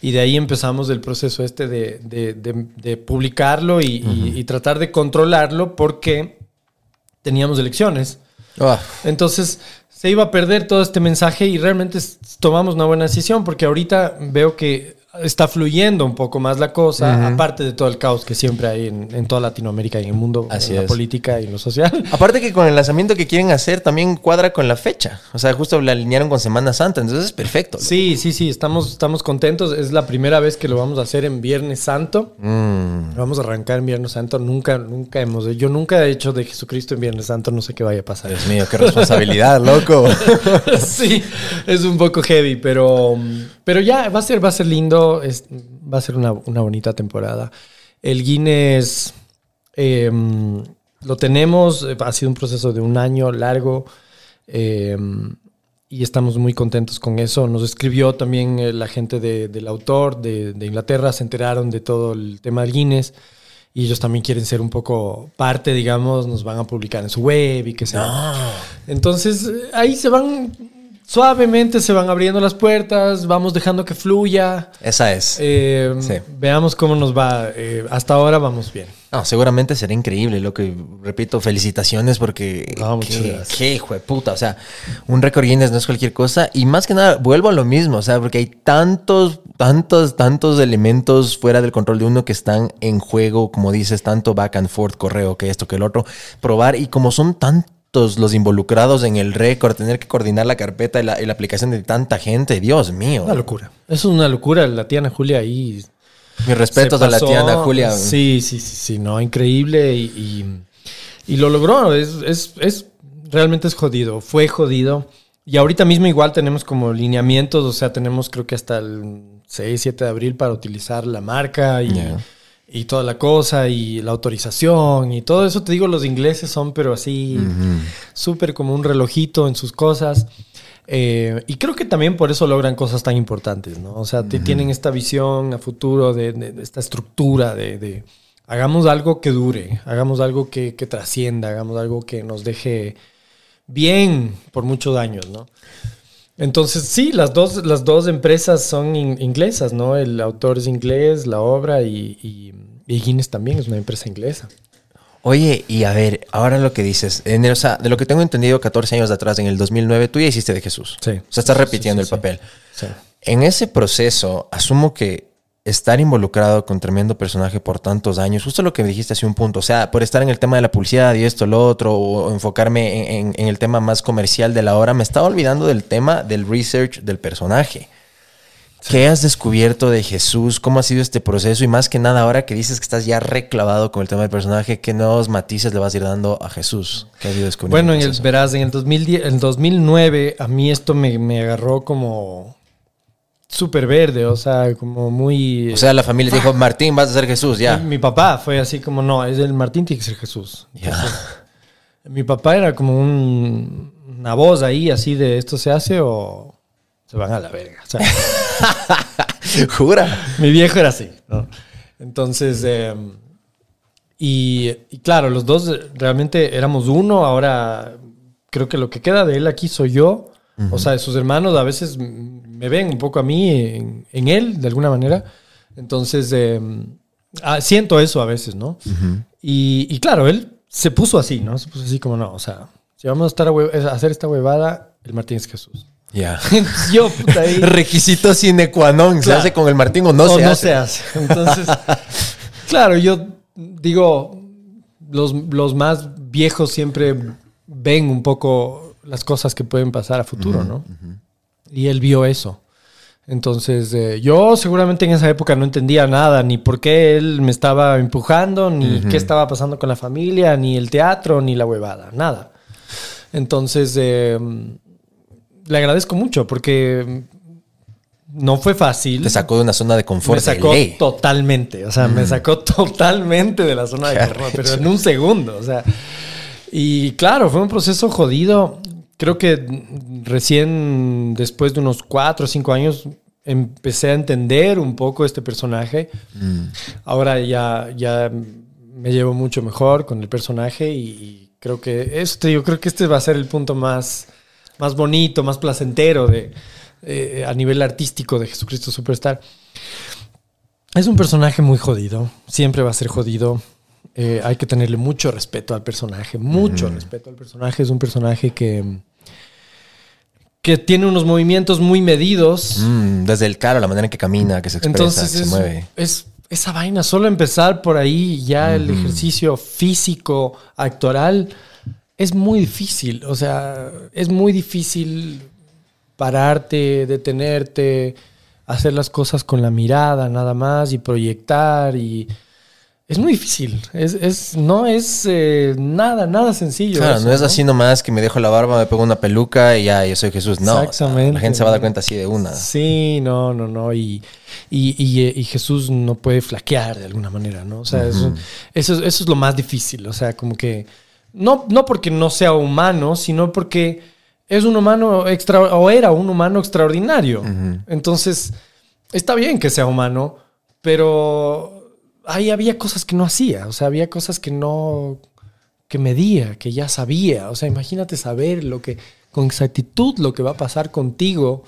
Y de ahí empezamos el proceso este de, de- de- de publicarlo y, y- y tratar de controlarlo porque teníamos elecciones. Ah, Entonces se iba a perder todo este mensaje y realmente tomamos una buena decisión porque ahorita veo que está fluyendo un poco más la cosa, aparte de todo el caos que siempre hay en, en toda Latinoamérica y en el mundo, Así en la es. política y en lo social. [laughs] Aparte que con el lanzamiento que quieren hacer también cuadra con la fecha. O sea, justo la alinearon con Semana Santa, entonces es perfecto. Sí, sí, sí, estamos, estamos contentos. Es la primera vez que lo vamos a hacer en Viernes Santo. Mm. Vamos a arrancar en Viernes Santo. Nunca, nunca hemos... Yo nunca he hecho de Jesucristo en Viernes Santo. No sé qué vaya a pasar. Dios mío, qué responsabilidad, loco. [laughs] sí, es un poco heavy, pero, pero ya va a ser, va a ser lindo, es- va a ser una, una bonita temporada. El Guinness eh, lo tenemos, eh, ha sido un proceso de un año largo eh, y estamos muy contentos con eso. Nos escribió también eh, la gente de- del autor de, de Inglaterra, se enteraron de todo el tema del Guinness. Y ellos también quieren ser un poco parte, digamos, nos van a publicar en su web y que sea. Entonces, eh, ahí se van suavemente se van abriendo las puertas, vamos dejando que fluya. Esa es. Eh, Sí. Veamos cómo nos va. Eh, hasta ahora vamos bien. No, seguramente será increíble, lo que repito, felicitaciones porque No, qué, qué hijo de puta, o sea, un récord Guinness no es cualquier cosa y más que nada vuelvo a lo mismo, o sea, porque hay tantos, tantos, tantos elementos fuera del control de uno que están en juego, como dices, tanto back and forth, correo, que esto, que el otro, probar y como son tantos los involucrados en el récord, tener que coordinar la carpeta y la, y la aplicación de tanta gente, Dios mío. Una locura. Es una locura. La tía Ana Julia ahí Mis respetos a la pasó. tía Ana Julia. Sí, sí, sí, sí, no, increíble y, y- y lo logró. Es, es, es- realmente es jodido, fue jodido. Y ahorita mismo igual tenemos como lineamientos, o sea, tenemos creo que hasta el 6, 7 de abril para utilizar la marca y. y toda la cosa y la autorización y todo eso. Te digo, los ingleses son pero así súper como un relojito en sus cosas. Eh, y creo que también por eso logran cosas tan importantes, ¿no? O sea, te- tienen esta visión a futuro de, de- de esta estructura de, de hagamos algo que dure, hagamos algo que, que trascienda, hagamos algo que nos deje bien por muchos años, ¿no? Entonces, sí, las dos, las dos empresas son in- inglesas, ¿no? El autor es inglés, la obra y, y, y Guinness también es una empresa inglesa. Oye, y a ver, ahora lo que dices, en el- o sea, de lo que tengo entendido 14 años atrás, en el 2009, tú ya hiciste de Jesús. Sí. O sea, estás repitiendo Sí, sí, el papel. Sí. En ese proceso, asumo que estar involucrado con tremendo personaje por tantos años, justo lo que me dijiste hace un punto, o sea, por estar en el tema de la publicidad y esto, lo otro, o enfocarme en, en- en el tema más comercial de la hora, me estaba olvidando del tema del research del personaje. ¿Qué has descubierto de Jesús? ¿Cómo ha sido este proceso? Y más que nada, ahora que dices que estás ya reclavado con el tema del personaje, ¿qué nuevos matices le vas a ir dando a Jesús? ¿Qué has ido descubriendo? Bueno, en el el, verás, en el, 2010, en 2009 a mí esto me, me agarró como súper verde, o sea, como muy... O sea, la familia dijo, Martín, vas a ser Jesús, ya. Mi papá fue así como, no, es el Martín tiene que ser Jesús. Mi papá era como un- una voz ahí así de esto se hace o se van a la verga. O sea, [laughs] Jura. mi viejo era así, ¿no? Entonces, eh, y, y claro, los dos realmente éramos uno, ahora creo que lo que queda de él aquí soy yo. O sea, sus hermanos a veces me ven un poco a mí en, en él, de alguna manera. Entonces, eh, siento eso a veces, ¿no? y, y claro, él se puso así, ¿no? Se puso así como, no, o sea, si vamos a, estar a, a hacer esta huevada, el Martín es Jesús. Ya. [laughs] Entonces, yo, puta, ahí... [laughs] Requisito sine qua non. ¿Se Claro. hace con el Martín o no, o se no hace? se hace. Entonces, [laughs] claro, yo digo, los, los más viejos siempre ven un poco las cosas que pueden pasar a futuro, ¿no? Y él vio eso. Entonces, eh, yo seguramente en esa época no entendía nada, ni por qué él me estaba empujando, ni qué estaba pasando con la familia, ni el teatro, ni la huevada, nada. Entonces, eh, le agradezco mucho porque no fue fácil. Te sacó de una zona de confort Me sacó de ley. totalmente, o sea, me sacó totalmente de la zona de confort, pero en un segundo, o sea. Y claro, fue un proceso jodido. Creo que mm, recién después de unos cuatro o cinco años empecé a entender un poco este personaje. Ahora ya, ya me llevo mucho mejor con el personaje y, y creo que este, yo creo que este va a ser el punto más, más bonito, más placentero de, eh, a nivel artístico de Jesucristo Superstar. Es un personaje muy jodido, siempre va a ser jodido. Eh, hay que tenerle mucho respeto al personaje, mucho respeto al personaje. Es un personaje que, que tiene unos movimientos muy medidos. Mm, desde el cara, la manera en que camina, que se expresa, Entonces que se mueve. es esa vaina, solo empezar por ahí ya el ejercicio físico, actoral, es muy difícil. O sea, es muy difícil pararte, detenerte, hacer las cosas con la mirada nada más y proyectar y... Es muy difícil. Es, es- no es eh, nada, nada sencillo. Claro, eso, no es así nomás que me dejo la barba, me pongo una peluca y ya, yo soy Jesús. No, Exactamente. la gente se va a dar cuenta así de una. Sí, no, no, no. Y, y, y, y Jesús no puede flaquear de alguna manera, ¿no? O sea, eso, eso, es- eso es lo más difícil. O sea, como que. No, no porque no sea humano, sino porque es un humano extra o era un humano extraordinario. Entonces, está bien que sea humano, pero ahí había cosas que no hacía. O sea, había cosas que no que medía, que ya sabía. O sea, imagínate saber lo que con exactitud lo que va a pasar contigo,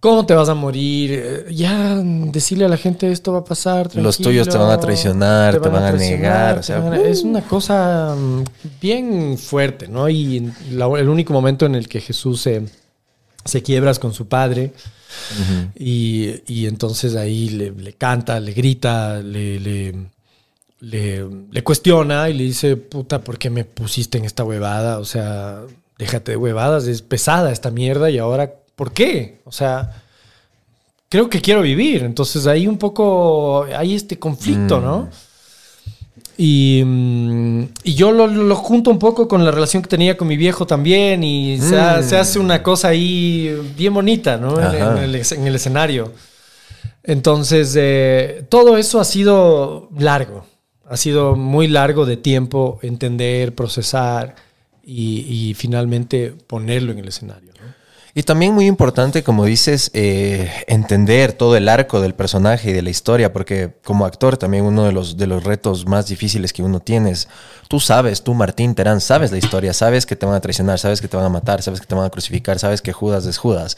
cómo te vas a morir, eh, ya decirle a la gente esto va a pasar. Los tuyos te van a traicionar, te van a negar, o sea, a- es una cosa mm, bien fuerte, ¿no? Y la- el único momento en el que Jesús se, se quiebras con su padre. Y, y entonces ahí le, le canta, le grita, le, le, le- le cuestiona y le dice, puta, ¿por qué me pusiste en esta huevada? O sea, déjate de huevadas, es pesada esta mierda y ahora, ¿por qué? O sea, creo que quiero vivir. Entonces ahí un poco, hay este conflicto, ¿no? Y, mm, y yo lo, lo junto un poco con la relación que tenía con mi viejo también y se, ha- se hace una cosa ahí bien bonita, ¿no? En, el, en el escenario. Entonces, eh, todo eso ha sido largo, ha sido muy largo de tiempo entender, procesar y, y finalmente ponerlo en el escenario. Y también muy importante, como dices, eh, entender todo el arco del personaje y de la historia, porque como actor también uno de los, de los retos más difíciles que uno tiene es, tú sabes, tú Martín Terán, sabes la historia, sabes que te van a traicionar, sabes que te van a matar, sabes que te van a crucificar, sabes que Judas es Judas,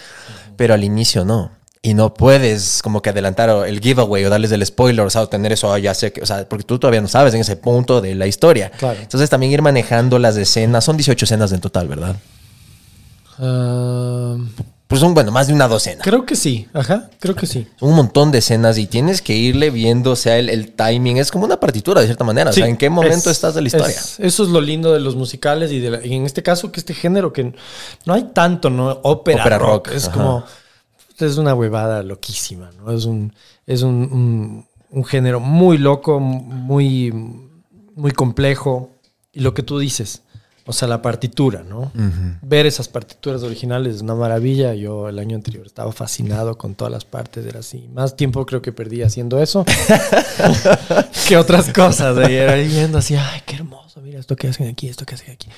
pero al inicio no. Y no puedes como que adelantar el giveaway o darles el spoiler, o sea, tener eso, "Ah, ya sé que, o sea, porque tú todavía no sabes en ese punto de la historia. Claro. Entonces también ir manejando las escenas, son 18 escenas en total, ¿verdad? Pues son, bueno, más de una docena. creo que sí, ajá, creo que sí. Un montón de escenas y tienes que irle viendo, o sea, el, el timing. Es como una partitura, de cierta manera. o sea, ¿en qué momento es- estás de la historia? es- eso es lo lindo de los musicales y, de la- y en este caso que este género que no hay tanto, ¿no? Ópera, Ópera rock. rock, Es ajá. como, es una huevada loquísima, ¿no? Es un, es un, un- un género muy loco, muy, muy complejo. Y lo que tú dices, o sea, la partitura, ¿no? Ver esas partituras originales es una maravilla. Yo el año anterior estaba fascinado con todas las partes, era así. Más tiempo creo que perdí haciendo eso [laughs] que otras cosas. Ir ahí viendo así, ay, qué hermoso, mira esto que hacen aquí, esto que hacen aquí.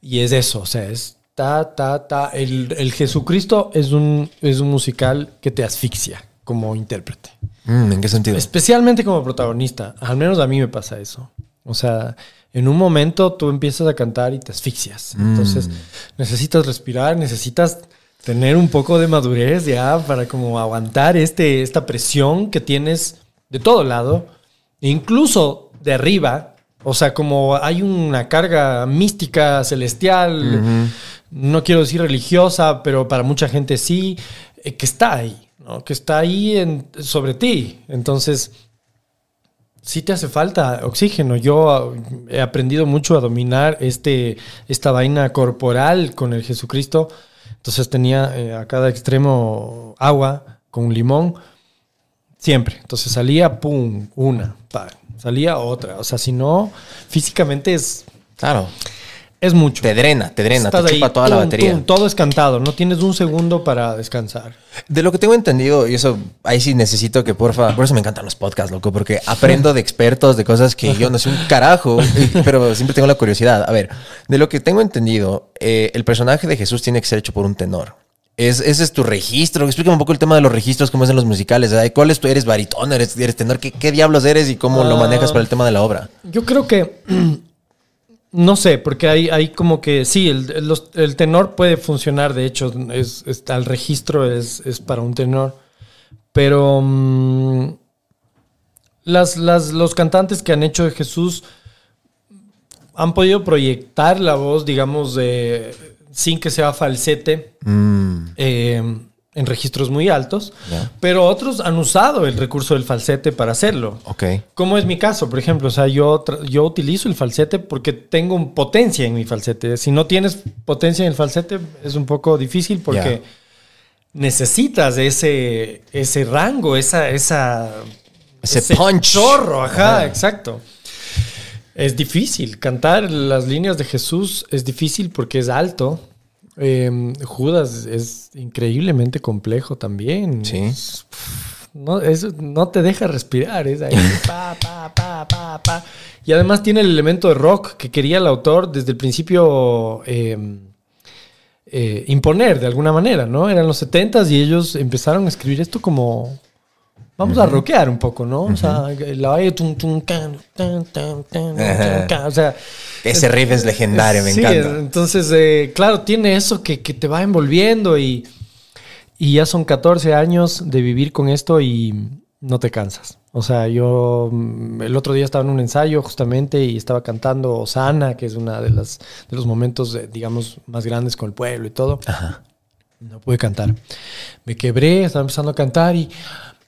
Y es eso, o sea, es ta, ta, ta. El, el Jesucristo es un, es un musical que te asfixia como intérprete. Mm, ¿En qué sentido? Especialmente como protagonista. Al menos a mí me pasa eso. O sea, en un momento tú empiezas a cantar y te asfixias. Entonces necesitas respirar, necesitas tener un poco de madurez ya para como aguantar este, esta presión que tienes de todo lado, incluso de arriba. O sea, como hay una carga mística, celestial, no quiero decir religiosa, pero para mucha gente sí, eh, que está ahí, ¿no? Que está ahí en- sobre ti. Entonces, sí te hace falta oxígeno. Yo ah, he aprendido mucho a dominar este, esta vaina corporal con el Jesucristo. Entonces tenía eh, a cada extremo agua con limón. Siempre. Entonces salía, pum, una, pa, salía otra. O sea, si no, físicamente es, Claro. Es mucho. Te drena, te drena, Estás te chupa ahí, toda la tum, batería. tum, todo es cantado. No tienes un segundo para descansar. De lo que tengo entendido, y eso ahí sí necesito que porfa, por eso me encantan los podcasts, loco, porque aprendo de expertos, de cosas que yo no sé un carajo, [laughs] pero siempre tengo la curiosidad. A ver, de lo que tengo entendido, eh, el personaje de Jesús tiene que ser hecho por un tenor. Es, ese es tu registro. Explícame un poco el tema de los registros, cómo es en los musicales. ¿Cuál es tu, eres baritón, eres, eres tenor? ¿Qué, qué diablos eres y cómo lo manejas para el tema de la obra? Yo creo que. [clears throat] No sé, porque hay, hay como que. Sí, el, el- los- el tenor puede funcionar, de hecho, es, está el registro es, es para un tenor. Pero. mm, las, las, los cantantes que han hecho de Jesús han podido proyectar la voz, digamos, de, sin que sea falsete. Mm, eh, en registros muy altos, pero otros han usado el recurso del falsete para hacerlo. ok. Como es mi caso, por ejemplo, o sea, yo, yo utilizo el falsete porque tengo potencia en mi falsete. Si no tienes potencia en el falsete, es un poco difícil porque necesitas ese, ese rango, esa, esa, Ese punch. chorro, ajá, Ajá. exacto. Es difícil. Cantar las líneas de Jesús es difícil porque es alto. Eh, Judas es increíblemente complejo también. Sí. Es- no, te deja respirar. Es ahí, [laughs] pa, pa, pa, pa, pa. Y además tiene el elemento de rock que quería el autor desde el principio eh, eh, imponer de alguna manera, ¿no? Eran los 70s y ellos empezaron a escribir esto como, vamos a rockear un poco, ¿no? O sea, la tan, o sea, Ese riff es legendario, me sí, encanta. Entonces, eh, claro, tiene eso que, que te va envolviendo y, y ya son 14 años de vivir con esto y no te cansas. O sea, yo mm, el otro día estaba en un ensayo justamente y estaba cantando Osana, que es una de las de los momentos, eh, digamos, más grandes con el pueblo y todo. Ajá. No pude cantar. Me quebré, estaba empezando a cantar y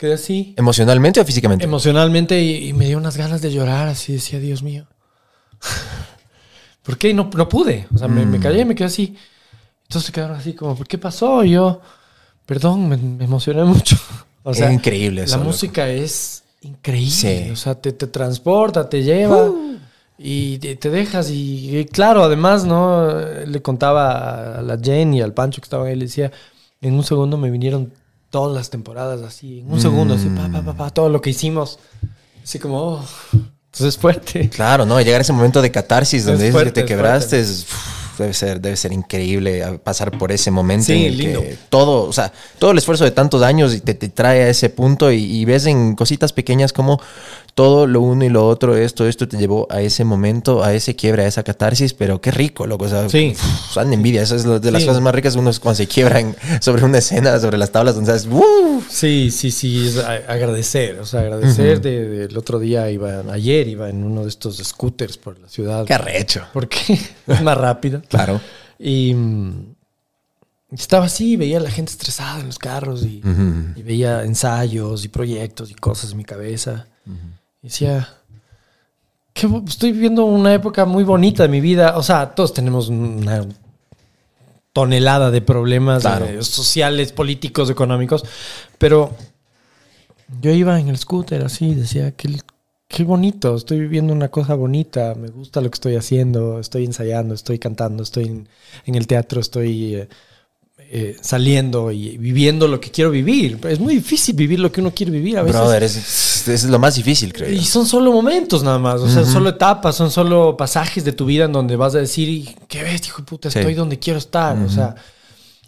quedé así ¿Emocionalmente o físicamente? emocionalmente y, y me dio unas ganas de llorar, así decía, Dios mío. [laughs] ¿Por qué? Y No, no pude. O sea, me, me callé y me quedé así. Entonces se quedaron así como, ¿por qué pasó? Y yo, perdón, me, me emocioné mucho. [laughs] O sea, Es increíble eso, La loco. música es increíble. Sí. O sea, te, te transporta, te lleva. Y te, te dejas y, y claro, además, ¿no? Le contaba a la Jen y al Pancho que estaban ahí, le decía, en un segundo me vinieron todas las temporadas así, en un segundo, así, pa, pa, pa, pa, todo lo que hicimos. Así como, oh, entonces es fuerte. Claro, ¿no? Llegar a ese momento de catarsis donde dices fuerte, que te es quebraste es, uf, debe, ser, debe ser increíble pasar por ese momento Sí, en el lindo. que todo, o sea, todo el esfuerzo de tantos años y te, te trae a ese punto y, y ves en cositas pequeñas como todo lo uno y lo otro, esto, esto te llevó a ese momento, a ese quiebre, a esa catarsis, pero qué rico, loco. O sea, Sí. uf, dan envidia. Eso es lo- de las Sí. cosas más ricas uno es cuando se quiebran sobre una escena, sobre las tablas, donde sabes, ¡uh! Sí, sí, sí, es agradecer, o sea, agradecer de- del otro día iba, ayer iba en uno de estos scooters por la ciudad. Qué arrecho. Porque [laughs] es más rápido. Claro. Y mm, estaba así, veía a la gente estresada en los carros y, y veía ensayos y proyectos y cosas en mi cabeza. Y decía, "Qué bo- estoy viviendo una época muy bonita de mi vida. O sea, todos tenemos una tonelada de problemas Claro. eh, sociales, políticos, económicos, pero yo iba en el scooter así, decía, qué, qué bonito, estoy viviendo una cosa bonita, me gusta lo que estoy haciendo, estoy ensayando, estoy cantando, estoy en, en el teatro, estoy eh, eh, saliendo y viviendo lo que quiero vivir. Es muy difícil vivir lo que uno quiere vivir a veces. Brother, es, es lo más difícil, creo. Y son solo momentos nada más, o sea, solo etapas, son solo pasajes de tu vida en donde vas a decir, qué ves, hijo de puta, Sí. estoy donde quiero estar, o sea,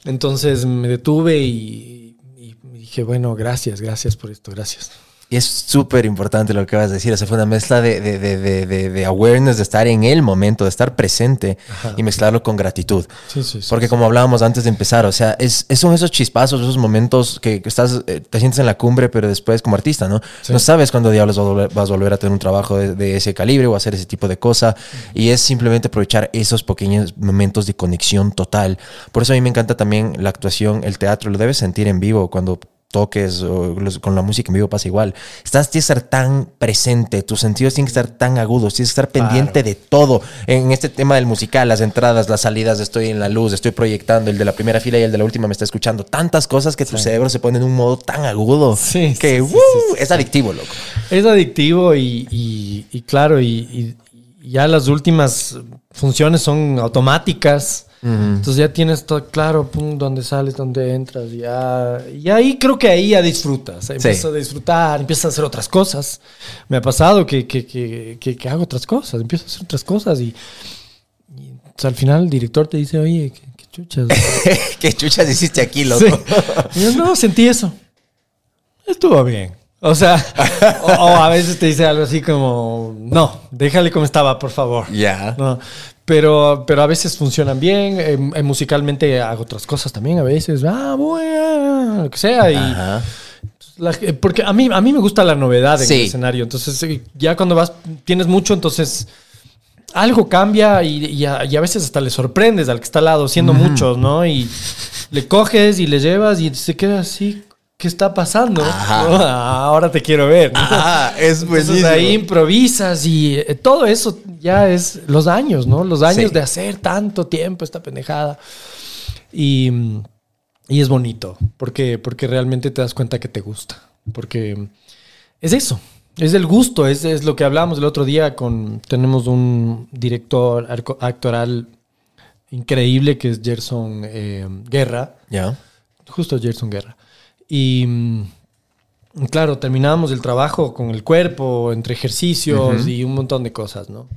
entonces me detuve y, y dije, bueno, gracias, gracias por esto, gracias. Y es súper importante lo que vas a decir. O sea, fue una mezcla de, de, de, de, awareness, de estar en el momento, de estar presente y mezclarlo con gratitud. Sí, sí, sí. Porque como hablábamos antes de empezar, o sea, es, es- son esos chispazos, esos momentos que, que estás, eh, te sientes en la cumbre, pero después como artista, ¿no? No sabes cuándo diablos vas a, volver, a tener un trabajo de, de ese calibre o hacer ese tipo de cosa. Y es simplemente aprovechar esos pequeños momentos de conexión total. Por eso a mí me encanta también la actuación, el teatro, lo debes sentir en vivo cuando toques o los- con la música en vivo pasa igual. Estás, tienes que estar tan presente, tus sentidos tienen que estar tan agudos, tienes que estar pendiente de todo. En este tema del musical, las entradas, las salidas, estoy en la luz, estoy proyectando, el de la primera fila y el de la última me está escuchando. Tantas cosas que tu cerebro se pone en un modo tan agudo Sí, que sí, ¡uh! es adictivo, loco. Es adictivo y, y- y claro, y ya las últimas funciones son automáticas. Entonces ya tienes todo claro, pum, dónde sales, dónde entras, ya. Y ahí creo que ahí ya disfrutas. Empiezas a disfrutar, empiezas a hacer otras cosas. Me ha pasado que, que, que, que- hago otras cosas, empiezo a hacer otras cosas y, y, o sea, al final el director te dice, oye, qué, qué chuchas. [laughs] ¿Qué chuchas hiciste aquí, loco? Sí. Yo no sentí eso. Estuvo bien. O sea, o, o a veces te dice algo así como, no, déjale como estaba, por favor. Ya. No, pero, pero a veces funcionan bien. eh, eh, musicalmente hago otras cosas también a veces. Ah, bueno, lo que sea. Y Ajá. la- eh, porque a mí, a mí me gusta la novedad en Sí. el escenario. Entonces, eh, ya cuando vas, tienes mucho, entonces algo cambia y, y a, y a veces hasta le sorprendes al que está al lado, siendo muchos, ¿no? Y le coges y le llevas y se queda así. ¿Qué está pasando? ¿No? Ahora te quiero ver. ¿no? Ah, es Entonces buenísimo. ahí improvisas y eh, todo eso ya es los años, ¿no? Los años Sí. de hacer tanto tiempo esta pendejada. Y, y es bonito, porque, porque realmente te das cuenta que te gusta. Porque es eso, es el gusto, es, es lo que hablamos el otro día con... Tenemos un director arco- actoral increíble que es Gerson eh, Guerra Ya. justo Gerson Guerra. Y mm, claro, terminábamos el trabajo con el cuerpo, entre ejercicios y un montón de cosas, ¿no?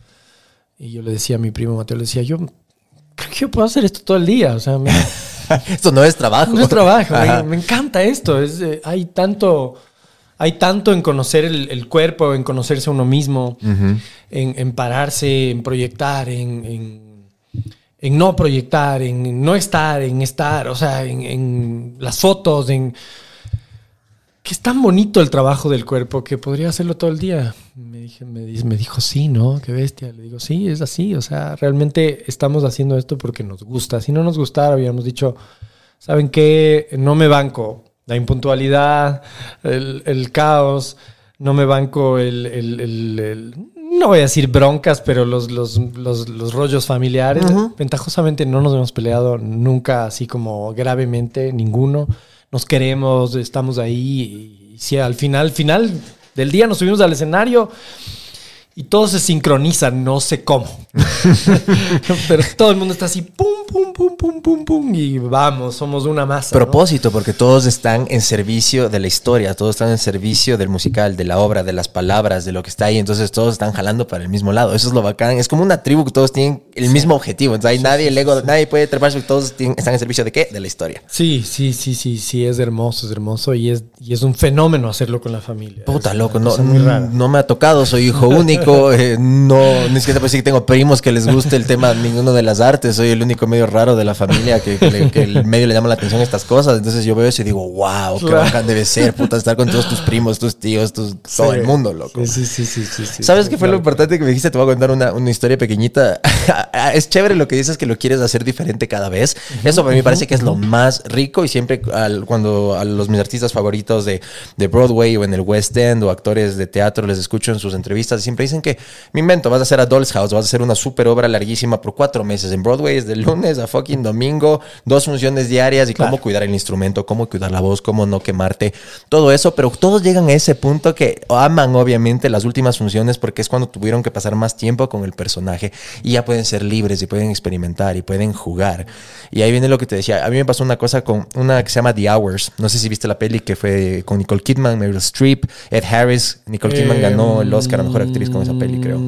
Y yo le decía a mi primo Mateo, le decía, yo creo que yo puedo hacer esto todo el día, o sea, me, [laughs] Esto no es trabajo. no es trabajo, me, encanta esto, es, eh, hay tanto, hay tanto en conocer el, el cuerpo, en conocerse a uno mismo, en, en pararse, en proyectar, en, en- en no proyectar, en no estar, en estar, o sea, en, en las fotos, en... Que es tan bonito el trabajo del cuerpo que podría hacerlo todo el día. Me, dije, me, me dijo, sí, ¿no? Qué bestia. Le digo, sí, es así. O sea, realmente estamos haciendo esto porque nos gusta. Si no nos gustara, habíamos dicho, ¿saben qué? No me banco la impuntualidad, el, el caos, no me banco el- el- el- no voy a decir broncas, pero los, los, los- los rollos familiares. Ventajosamente no nos hemos peleado nunca así como gravemente, ninguno. Nos queremos, estamos ahí. Y si al final, final del día nos subimos al escenario y todo se sincroniza, no sé cómo. [laughs] Pero todo el mundo está así, pum, pum, pum, pum, pum, pum, y vamos, somos una masa. ¿no? Propósito, porque todos están en servicio de la historia, todos están en servicio del musical, de la obra, de las palabras, de lo que está ahí. Entonces todos están jalando para el mismo lado. Eso es lo bacán. Es como una tribu que todos tienen el mismo objetivo. Entonces hay nadie, el ego, nadie puede treparse todos tienen- están en servicio de qué? De la historia. Sí, sí, sí, sí, sí, es hermoso, es hermoso y es, y es un fenómeno hacerlo con la familia. Puta, Es loco, no, no me ha tocado, soy hijo único, eh, no, ni siquiera puedo decir que tengo primos que les guste el tema ninguno de las artes, soy el único medio raro de la familia que, que le- que el medio le llama la atención a estas cosas, entonces yo veo eso y digo, wow, qué bacán debe ser, puta, estar con todos tus primos, tus tíos, tus, todo el mundo, loco. Sí, sí, sí, sí, sí, sí, ¿Sabes qué fue lo importante que me dijiste? Te voy a contar una, una historia pequeñita. [laughs] es chévere lo que dices que lo quieres hacer diferente cada vez. Eso para mí me parece que es lo más rico y siempre al- cuando a los mis artistas favoritos de, de Broadway o en el West End o actores de teatro les escucho en sus entrevistas, siempre dicen que me invento, vas a hacer a Doll's House, vas a hacer una super obra larguísima por cuatro meses en Broadway, es de lunes a fucking domingo, dos funciones diarias y cómo cuidar el instrumento, cómo cuidar la voz, cómo no quemarte, todo eso, pero todos llegan a ese punto que aman obviamente las últimas funciones porque es cuando tuvieron que pasar más tiempo con el personaje y ya pueden ser libres y pueden experimentar y pueden jugar. Y ahí viene lo que te decía, a mí me pasó una cosa con una que se llama The Hours, no sé si viste la peli que fue con Nicole Kidman, Meryl Streep, Ed Harris, Nicole Kidman Eh, ganó el Oscar a Mejor Actriz con esa peli, creo.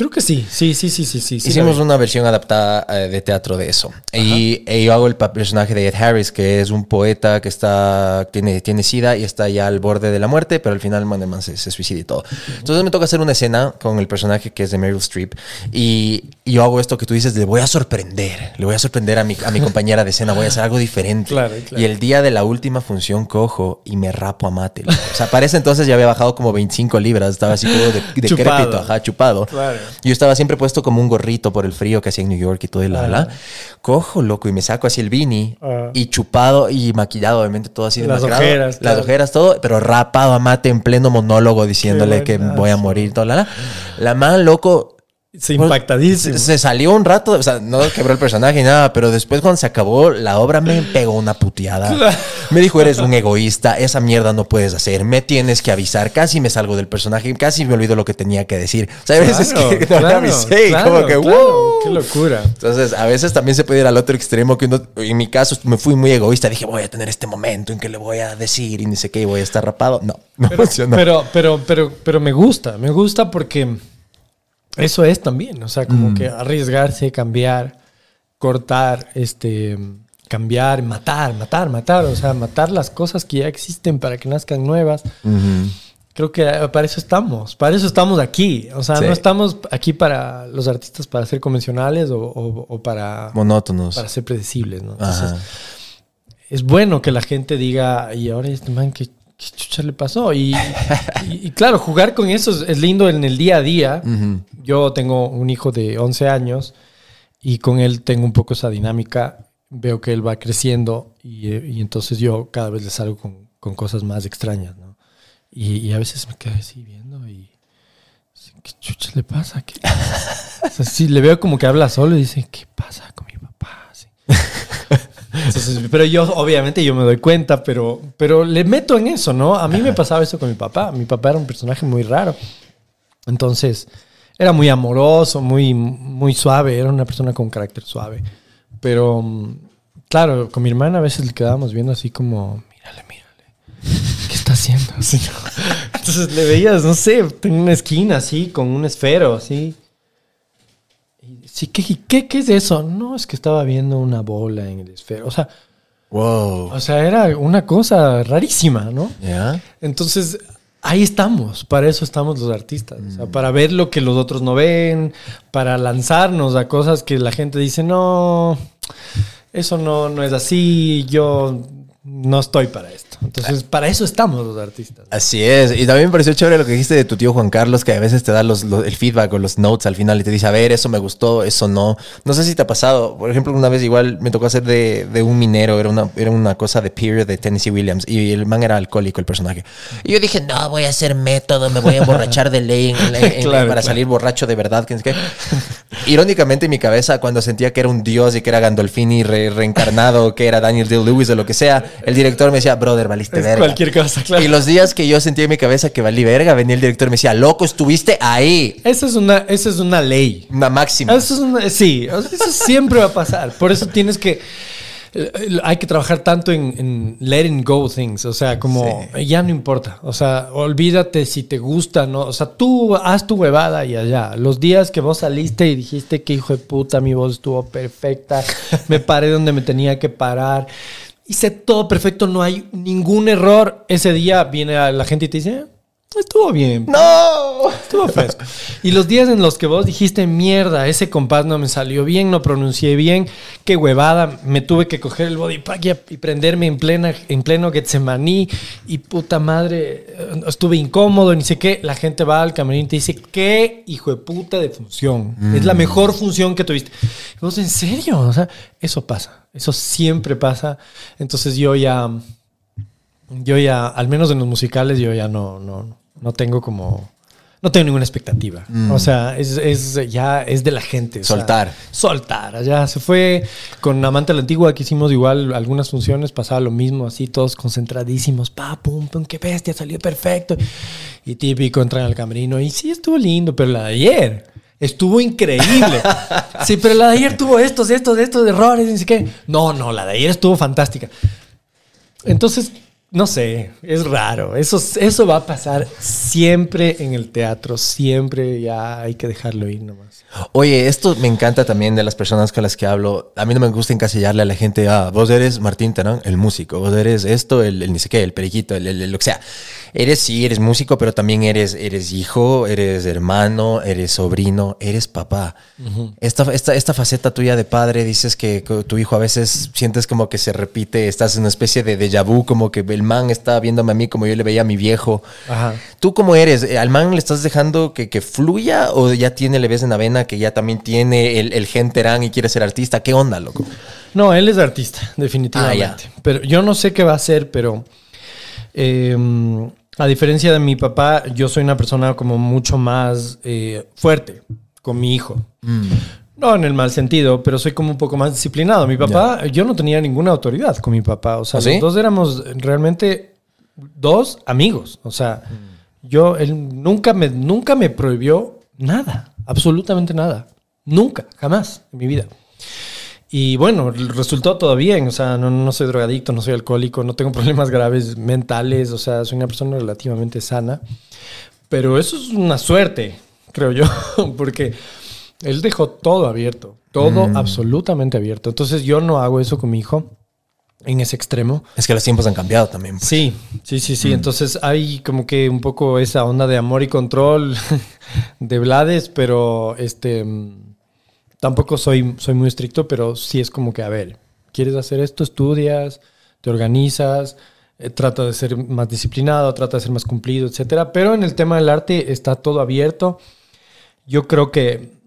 Creo que sí, sí, sí, sí, sí, sí. Hicimos una versión adaptada eh, de teatro de eso. Y, e yo hago el personaje de Ed Harris, que es un poeta que está tiene, tiene sida y está ya al borde de la muerte, pero al final man, el man se, se suicida y todo. Entonces me toca hacer una escena con el personaje que es de Meryl Streep. Y, y yo hago esto que tú dices, le voy a sorprender. Le voy a sorprender a mi, a mi [laughs] compañera de escena, voy a hacer algo diferente. Claro, claro. Y el día de la última función cojo y me rapo a mate. O sea, para ese entonces ya había bajado como 25 libras, estaba así como de, de [laughs] Chupado. ajá, chupado. Claro. Yo estaba siempre puesto como un gorrito por el frío que hacía en New York y todo y la, la. Cojo, loco, y me saco así el beanie Ah. y chupado y maquillado, obviamente todo así Las demacrado. ojeras, Las claro. ojeras, todo, pero rapado a mate en pleno monólogo diciéndole que voy a morir, todo la, la. La man, loco, Sí, impactadísimo. se, se salió un rato, o sea, no quebró el personaje ni nada, pero después cuando se acabó la obra me pegó una puteada. [laughs] Me dijo, eres un egoísta, esa mierda no puedes hacer, me tienes que avisar. Casi me salgo del personaje, casi me olvido lo que tenía que decir. O sea, hay veces Claro, que [laughs] no claro, avisé y claro, como que. ¡wow! Qué locura. Entonces, a veces también se puede ir al otro extremo que uno, en mi caso, me fui muy egoísta. Dije, voy a tener este momento en que le voy a decir y ni sé qué, y voy a estar rapado. No, [laughs] no Pero, funcionó. pero, pero, pero, pero me gusta, me gusta porque eso es también, o sea, como que arriesgarse, cambiar, cortar, este, cambiar, matar, matar, matar, o sea, matar las cosas que ya existen para que nazcan nuevas. Creo que para eso estamos, para eso estamos aquí, o sea, Sí. no estamos aquí para los artistas para ser convencionales o, o- o para, Monótonos. para ser predecibles, ¿no? Entonces, Ajá. es bueno que la gente diga, y ahora este man, ¿qué, qué chucha le pasó? Y, y- y claro, jugar con eso es, lindo en el día a día. Yo tengo un hijo de 11 años y con él tengo un poco esa dinámica. Veo que él va creciendo y, eh, y entonces yo cada vez le salgo con, con cosas más extrañas, ¿no? Y, a veces me quedo así viendo y... ¿Qué chucha le pasa? ¿Qué? [laughs] O sea, sí, le veo como que habla solo y dice, ¿qué pasa con mi papá? Así. Entonces, pero yo, obviamente, yo me doy cuenta, pero, pero le meto en eso, ¿no? A mí me pasaba eso con mi papá. Mi papá era un personaje muy raro. Entonces, era muy amoroso, muy, muy suave. Era una persona con carácter suave. Pero, claro, con mi hermana a veces le quedábamos viendo así como, mírale, mírale. ¿Qué está haciendo? [laughs] Entonces le veías, no sé, en una esquina así, con un esfero así. Sí, ¿qué, qué, ¿qué es eso? No, es que estaba viendo una bola en el esfero. O sea, Wow. o sea, era una cosa rarísima, ¿no? Entonces, ahí estamos, para eso estamos los artistas, o sea, para ver lo que los otros no ven, para lanzarnos a cosas que la gente dice, no, eso no, no es así, yo no estoy para esto. Entonces, para eso estamos los artistas. Así es. Y también me pareció chévere lo que dijiste de tu tío Juan Carlos, que a veces te da los, los- el feedback o los notes al final y te dice, a ver, eso me gustó, eso no. No sé si te ha pasado. Por ejemplo, una vez igual me tocó hacer de, de un minero, era una, era una cosa de period de Tennessee Williams y el man era alcohólico, el personaje. Y yo dije, no, voy a hacer método, me voy a emborrachar de ley en- en- en- [laughs] Claro, para claro. salir borracho de verdad. que qué. Irónicamente, en mi cabeza, cuando sentía que era un dios y que era Gandolfini re- reencarnado, que era Daniel D. Lewis o lo que sea, el director me decía, brother, valiste Es verga. cualquier cosa, claro. Y los días que yo sentía en mi cabeza que valí verga, venía el director y me decía, loco, estuviste ahí. Esa es una, esa es una ley. Una máxima. Eso es una- sí, eso siempre va a pasar. Por eso tienes que. eh, Hay que trabajar tanto en, en letting go things. O sea, como ya no importa. O sea, olvídate si te gusta, ¿no? O sea, tú haz tu huevada y allá. Los días que vos saliste y dijiste que hijo de puta, mi voz estuvo perfecta, me paré donde me tenía que parar. Hice todo perfecto, no hay ningún error. Ese día viene la gente y te dice, "Eh, estuvo bien. ¡No! Estuvo fresco. Y los días en los que vos dijiste, mierda, ese compás no me salió bien, no pronuncié bien, qué huevada, me tuve que coger el body pack y, y prenderme en, plena, en pleno Getsemaní y puta madre, eh, estuve incómodo, ni sé qué. La gente va al camerino y te dice, qué hijo de puta de función. Es la mejor función que tuviste. Y vos, ¿en serio? O sea, eso pasa. Eso siempre pasa. Entonces yo ya yo ya, al menos en los musicales, yo ya no, no, no tengo como. No tengo ninguna expectativa. O sea, es, es- ya es de la gente. o sea, Soltar. soltar. Ya se fue con Amante a la Antigua, que hicimos igual algunas funciones, pasaba lo mismo, así todos concentradísimos. Pa, pum, pum, qué bestia, salió perfecto. Y típico, entran al camerino. Y sí, estuvo lindo, pero la de ayer. Estuvo increíble. [laughs] Sí, pero la de ayer tuvo estos, estos, estos errores, ni qué. No, no, la de ayer estuvo fantástica. Entonces, no sé, es raro. Eso, eso va a pasar siempre en el teatro. Siempre ya hay que dejarlo ir nomás. Oye, esto me encanta también de las personas con las que hablo. A mí no me gusta encasillarle a la gente, ah, vos eres Martín Terán, el músico, vos eres esto, el, el ni sé qué, el periquito, el, el- el lo que sea. Eres, sí, eres músico, pero también eres, eres hijo, eres hermano, eres sobrino, eres papá. esta, esta, esta faceta tuya de padre, dices que tu hijo a veces sientes como que se repite, estás en una especie de déjà vu, como que el man está viéndome a mí como yo le veía a mi viejo. Ajá. ¿Tú cómo eres? ¿Al man le estás dejando que, que fluya o ya tiene, le ves en la vena que ya también tiene el, el gen Terán y quiere ser artista? ¿Qué onda, loco? No, él es artista, definitivamente. Ah, Pero yo no sé qué va a hacer, pero eh, a diferencia de mi papá, yo soy una persona como mucho más eh, fuerte con mi hijo. No en el mal sentido, pero soy como un poco más disciplinado. Mi papá, yo no tenía ninguna autoridad con mi papá. O sea, ¿Ah, sí? los dos éramos realmente dos amigos. O sea, yo, él nunca me, nunca me prohibió nada, absolutamente nada. Nunca, jamás en mi vida. Y bueno, resultó todo bien. O sea, no, no soy drogadicto, no soy alcohólico, no tengo [laughs] problemas graves mentales. O sea, soy una persona relativamente sana. Pero eso es una suerte, creo yo, [laughs] porque él dejó todo abierto, todo absolutamente abierto. Entonces yo no hago eso con mi hijo en ese extremo. Es que los tiempos han cambiado también. pues. Sí, sí, sí, sí. Entonces hay como que un poco esa onda de amor y control [laughs] de Blades, pero este mm, tampoco soy, soy muy estricto, pero sí es como que, a ver, ¿quieres hacer esto? Estudias, te organizas, eh, trata de ser más disciplinado, trata de ser más cumplido, etcétera. Pero en el tema del arte está todo abierto. Yo creo que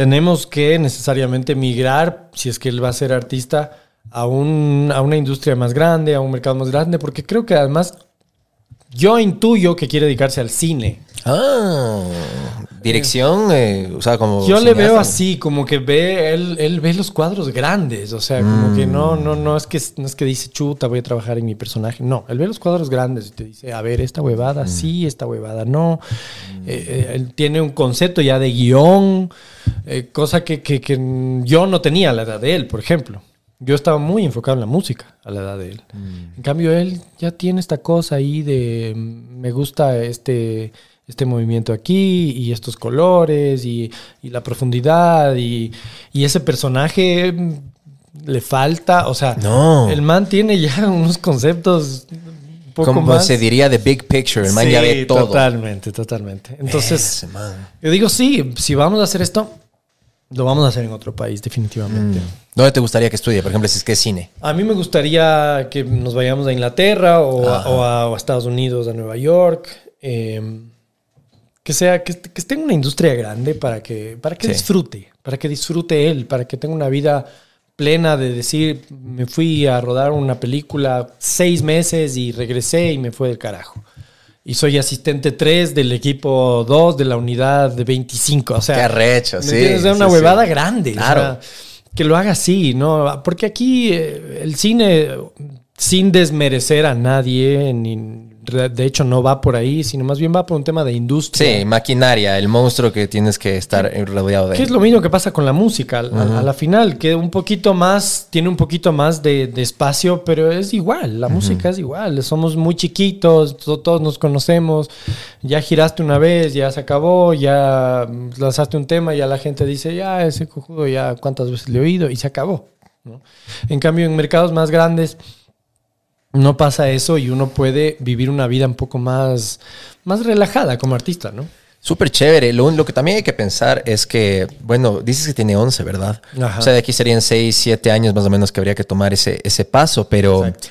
tenemos que necesariamente migrar, si es que él va a ser artista, a, un- a una industria más grande, a un mercado más grande, porque creo que además yo intuyo que quiere dedicarse al cine. Ah, dirección, eh, o sea, como. Yo le veo así, como que ve, él, él ve los cuadros grandes, o sea, como que no, no, no es que no es que dice chuta, voy a trabajar en mi personaje. No, él ve los cuadros grandes y te dice, a ver, esta huevada sí, esta huevada no. Eh, eh, él tiene un concepto ya de guion, eh, cosa que, que- que yo no tenía a la edad de él, por ejemplo. Yo estaba muy enfocado en la música a la edad de él. En cambio, él ya tiene esta cosa ahí de mm, me gusta este, este movimiento aquí y estos colores y, y la profundidad y, y ese personaje mm, le falta, o sea, No. el man tiene ya [laughs] unos conceptos un poco Como más. se diría de big picture, el man ya Sí, ve todo. Totalmente, totalmente. Entonces, yo digo, sí, si vamos a hacer esto, lo vamos a hacer en otro país, definitivamente. ¿Dónde te gustaría que estudie? Por ejemplo, si es que es cine. A mí me gustaría que nos vayamos a Inglaterra o, a, o a- o a Estados Unidos, a Nueva York. eh, que sea, que, que esté en una industria grande para que, para que Sí. disfrute, para que disfrute él, para que tenga una vida plena de decir, me fui a rodar una película seis meses y regresé y me fue del carajo. Y soy asistente 3 del equipo 2 de la unidad de 25. O sea, Qué arrecho, ¿me sí? Es una sí, sí. huevada grande. o Claro. sea, que lo haga así, ¿no? Porque aquí eh, el cine, sin desmerecer a nadie, ni, de hecho no va por ahí, sino más bien va por un tema de industria. Sí, maquinaria, el monstruo que tienes que estar rodeado de. Que es lo mismo que pasa con la música a, a la final, que un poquito más, tiene un poquito más de, de espacio, pero es igual, la música es igual, somos muy chiquitos, to- todos nos conocemos, ya giraste una vez, ya se acabó, ya lanzaste un tema, ya la gente dice, ya ese cojudo, ya cuántas veces le he oído y se acabó. ¿no? En cambio, en mercados más grandes no pasa eso y uno puede vivir una vida un poco más, más relajada como artista, ¿no? Súper chévere. Lo, lo que también hay que pensar es que, bueno, dices que tiene 11, ¿verdad? Ajá. O sea, de aquí serían 6, 7 años más o menos que habría que tomar ese, ese paso, pero Exacto.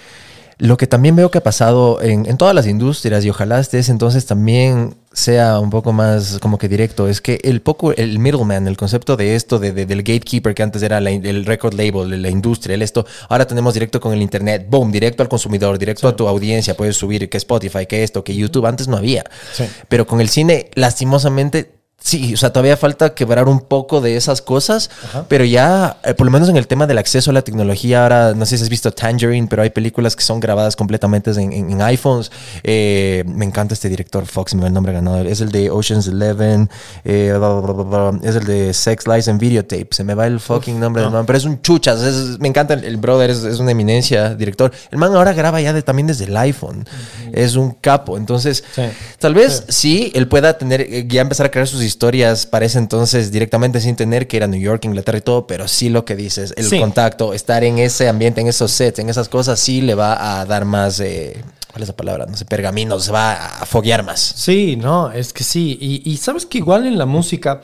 Lo que también veo que ha pasado en, en todas las industrias y ojalá este ese entonces también sea un poco más como que directo, es que el poco, el middleman, el concepto de esto, de, de- del gatekeeper que antes era la el record label, la industria, el esto, ahora tenemos directo con el internet, boom, directo al consumidor, directo a tu audiencia, puedes subir que Spotify, que esto, que YouTube, antes no había. Sí. Pero con el cine, lastimosamente, sí, o sea, todavía falta quebrar un poco de esas cosas, pero ya, eh, por lo menos en el tema del acceso a la tecnología, ahora, no sé si has visto Tangerine, pero hay películas que son grabadas completamente en, en- en iPhones. Eh, me encanta este director, Fox, me va el nombre ganador. Es el de Ocean's Eleven, eh, bla, bla, bla, bla, bla. es el de Sex, Lies and Videotape. Se me va el fucking nombre del man, pero es un chuchas, es- me encanta el, el brother, es, es una eminencia, director. El man ahora graba ya de- también desde el iPhone, es un capo. Entonces, Sí. Tal vez sí. él pueda tener, ya empezar a crear sus historias para ese entonces directamente sin tener que ir a New York, Inglaterra y todo, pero sí lo que dices, el Sí. contacto, estar en ese ambiente, en esos sets, en esas cosas, sí le va a dar más, eh, ¿cuál es la palabra? No sé, pergaminos, se va a foguear más. Sí, no, es que sí. Y, y sabes que igual en la música,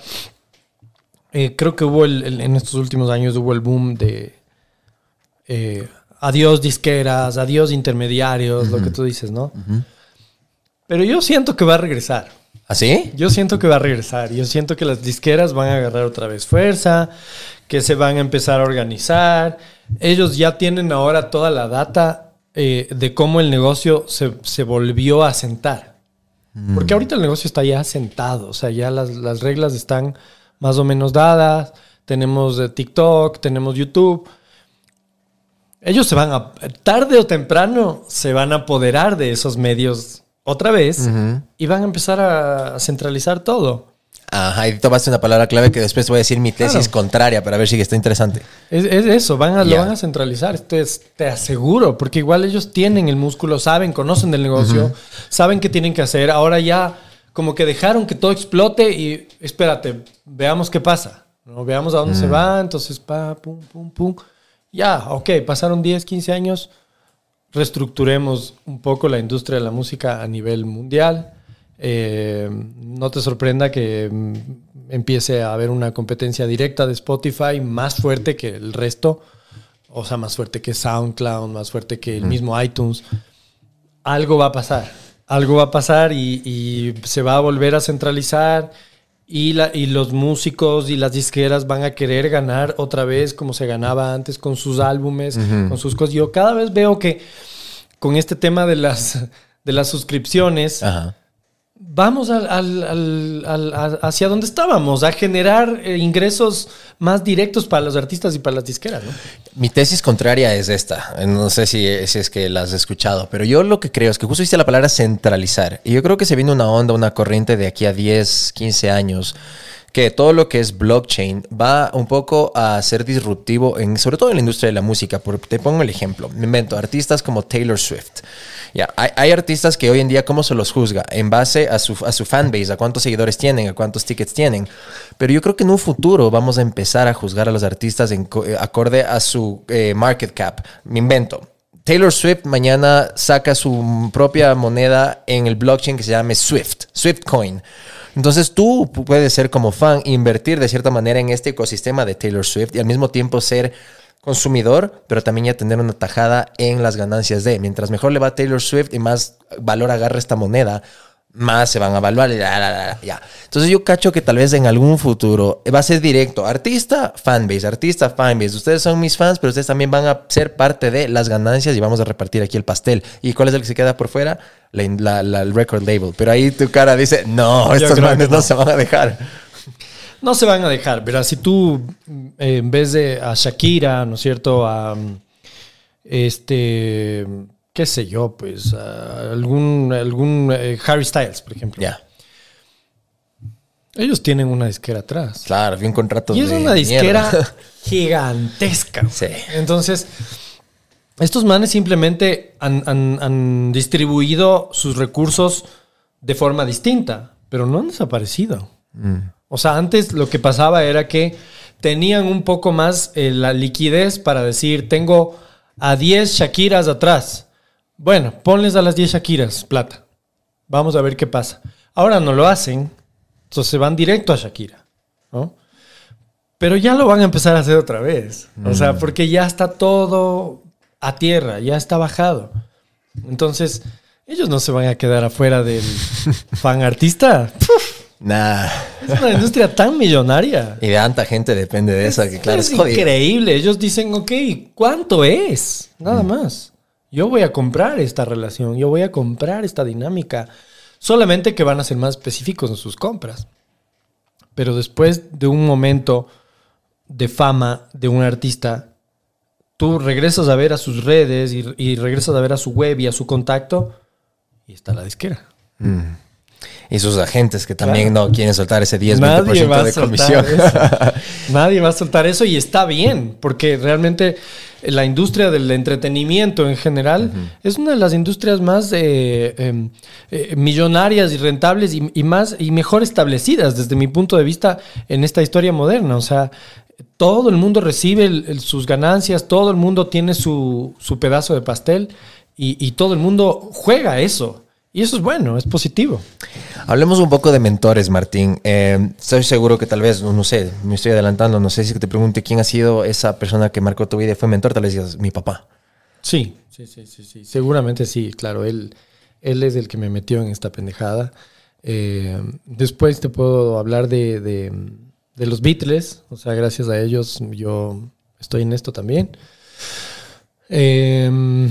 eh, creo que hubo el, el- en estos últimos años hubo el boom de eh, adiós disqueras, adiós intermediarios, lo que tú dices, ¿no? Pero yo siento que va a regresar. ¿Así? Yo siento que va a regresar. Yo siento que las disqueras van a agarrar otra vez fuerza, que se van a empezar a organizar. Ellos ya tienen ahora toda la data eh, de cómo el negocio se, se volvió a sentar. Porque ahorita el negocio está ya sentado. O sea, ya las, las reglas están más o menos dadas. Tenemos eh, TikTok, tenemos YouTube. Ellos se van a, tarde o temprano, se van a apoderar de esos medios otra vez y van a empezar a centralizar todo. Ajá, y tomaste una palabra clave que después voy a decir mi tesis Claro. contraria para ver si está interesante. Es, es eso, van a, lo van a centralizar, es- te aseguro, porque igual ellos tienen el músculo, saben, conocen del negocio, saben qué tienen que hacer. Ahora ya como que dejaron que todo explote y espérate, veamos qué pasa. ¿no? Veamos a dónde se va, entonces pa, pum, pum, pum. Ya, ok, pasaron 10, 15 años, reestructuremos un poco la industria de la música a nivel mundial. Eh, no te sorprenda que mm, empiece a haber una competencia directa de Spotify más fuerte que el resto, o sea, más fuerte que SoundCloud, más fuerte que el mismo iTunes. Algo va a pasar, algo va a pasar y, y se va a volver a centralizar y, la, y los músicos y las disqueras van a querer ganar otra vez como se ganaba antes con sus álbumes, con sus cosas. Yo cada vez veo que con este tema de las, de las suscripciones, Ajá. Vamos al, al- al- hacia donde estábamos, a generar eh, ingresos más directos para los artistas y para las disqueras, ¿no? Mi tesis contraria es esta. No sé si, es que la has escuchado, pero yo lo que creo es que justo dice la palabra centralizar. Y yo creo que se viene una onda, una corriente de aquí a 10, 15 años que todo lo que es blockchain va un poco a ser disruptivo, sobre todo en la industria de la música. Por, te pongo el ejemplo. Me invento artistas como Taylor Swift. Ya, hay, artistas que hoy en día, ¿cómo se los juzga? En base a su, a su fanbase, a cuántos seguidores tienen, a cuántos tickets tienen. Pero yo creo que en un futuro vamos a empezar a juzgar a los artistas en eh, acorde a su eh, market cap. Me invento. Taylor Swift mañana saca su propia moneda en el blockchain que se llama Swift, Swift Coin. Entonces tú puedes ser como fan, invertir de cierta manera en este ecosistema de Taylor Swift y al mismo tiempo ser consumidor, pero también ya tener una tajada en las ganancias de. Mientras mejor le va a Taylor Swift y más valor agarra esta moneda, más se van a evaluar. ya. Entonces yo cacho que tal vez en algún futuro va a ser directo. Artista, fanbase, artista, fanbase. Ustedes son mis fans, pero ustedes también van a ser parte de las ganancias y vamos a repartir aquí el pastel. ¿Y cuál es el que se queda por fuera? La, la- la- el record label. Pero ahí tu cara dice, no, estos manes no. se van a dejar. No se van a dejar, verás, si tú eh, en vez de a Shakira, ¿no es cierto? A mm, este, qué sé yo, pues a algún, algún eh, Harry Styles, por ejemplo. Ya, Ellos tienen una disquera atrás. claro, vi un contrato Y es de una disquera mierda. [laughs] gigantesca. Sí. Entonces, estos manes simplemente han, han- han distribuido sus recursos de forma distinta, pero no han desaparecido. O sea, antes lo que pasaba era que tenían un poco más eh, la liquidez para decir, tengo a 10 Shakiras atrás. Bueno, ponles a las 10 Shakiras plata. Vamos a ver qué pasa. Ahora no lo hacen, entonces se van directo a Shakira. ¿no? Pero ya lo van a empezar a hacer otra vez. O sea, porque ya está todo a tierra, ya está bajado. Entonces, ellos no se van a quedar afuera del [laughs] fan artista. Nah. Es una industria tan millonaria. Y de tanta gente depende de eso, que claro, es increíble. Ellos dicen, ok, ¿cuánto es? Nada más. Yo voy a comprar esta relación, yo voy a comprar esta dinámica. Solamente que van a ser más específicos en sus compras. Pero después de un momento de fama de un artista, tú regresas a ver a sus redes y, y regresas a ver a su web y a su contacto y está la disquera. Y sus agentes que también no quieren soltar ese 10-20% Nadie va a de comisión. [laughs] Nadie va a soltar eso y está bien, porque realmente la industria del entretenimiento en general es una de las industrias más eh, eh, eh, millonarias y rentables y, y más y mejor establecidas desde mi punto de vista en esta historia moderna. O sea, todo el mundo recibe el- el- sus ganancias, todo el mundo tiene su, su pedazo de pastel y, y todo el mundo juega eso. Y eso es bueno, es positivo. Hablemos un poco de mentores, Martín. Eh, estoy seguro que tal vez, no, sé, me estoy adelantando, no sé si te pregunte quién ha sido esa persona que marcó tu vida y fue mentor, tal vez digas mi papá. Sí, sí, sí, sí, sí. Seguramente sí, claro. Él, él es el que me metió en esta pendejada. Eh, después te puedo hablar de, de- de los Beatles. O sea, gracias a ellos yo estoy en esto también. Eh,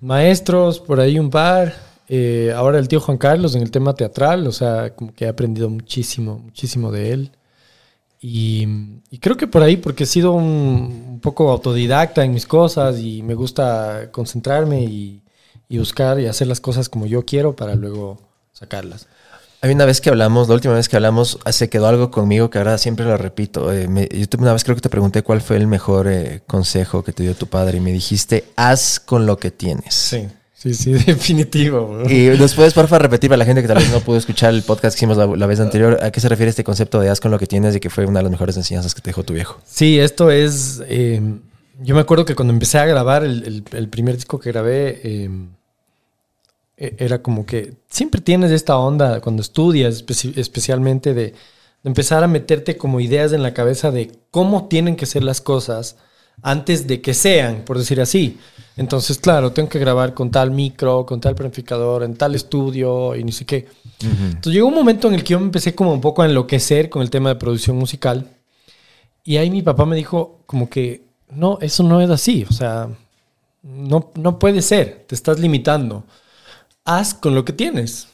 maestros, por ahí un par. Eh, ahora el tío Juan Carlos en el tema teatral. O sea, como que he aprendido muchísimo, muchísimo de él. Y, y creo que por ahí, porque he sido un, un poco autodidacta en mis cosas y me gusta concentrarme y, y buscar y hacer las cosas como yo quiero para luego sacarlas. Hay una vez que hablamos, la última vez que hablamos, ah, se quedó algo conmigo que ahora siempre lo repito. Eh, me- yo una vez creo que te pregunté cuál fue el mejor eh, consejo que te dio tu padre y me dijiste, haz con lo que tienes. Sí, sí, sí, [laughs] definitivo. bro. Y después, porfa, repetir para la gente que tal vez no pudo escuchar el podcast que hicimos la, la vez anterior, ¿a qué se refiere este concepto de haz con lo que tienes y que fue una de las mejores enseñanzas que te dejó tu viejo? Sí, esto es. eh, yo me acuerdo que cuando empecé a grabar el, el- el primer disco que grabé, eh, e- era como que siempre tienes esta onda cuando estudias, especi- especialmente de, de empezar a meterte como ideas en la cabeza de cómo tienen que ser las cosas antes de que sean, por decir así. Entonces, claro, tengo que grabar con tal micro, con tal planificador, en tal estudio y ni sé qué. Entonces llegó un momento en el que yo me empecé como un poco a enloquecer con el tema de producción musical. Y ahí mi papá me dijo como que, no, eso no es así. O sea, no, no puede ser. Te estás limitando. Haz con lo que tienes.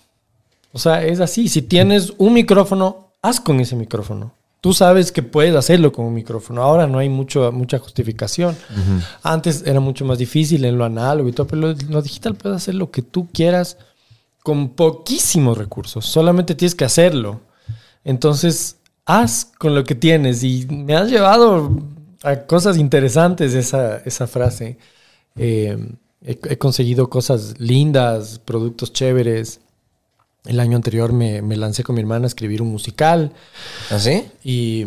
O sea, es así. Si tienes un micrófono, haz con ese micrófono. Tú sabes que puedes hacerlo con un micrófono. Ahora no hay mucho, mucha justificación. Antes era mucho más difícil en lo análogo y todo, pero lo, lo digital puedes hacer lo que tú quieras con poquísimos recursos. Solamente tienes que hacerlo. Entonces, haz con lo que tienes. Y me has llevado a cosas interesantes esa, esa frase. Eh, he, he conseguido cosas lindas, productos chéveres. El año anterior me, me lancé con mi hermana a escribir un musical. ¿Así? Y,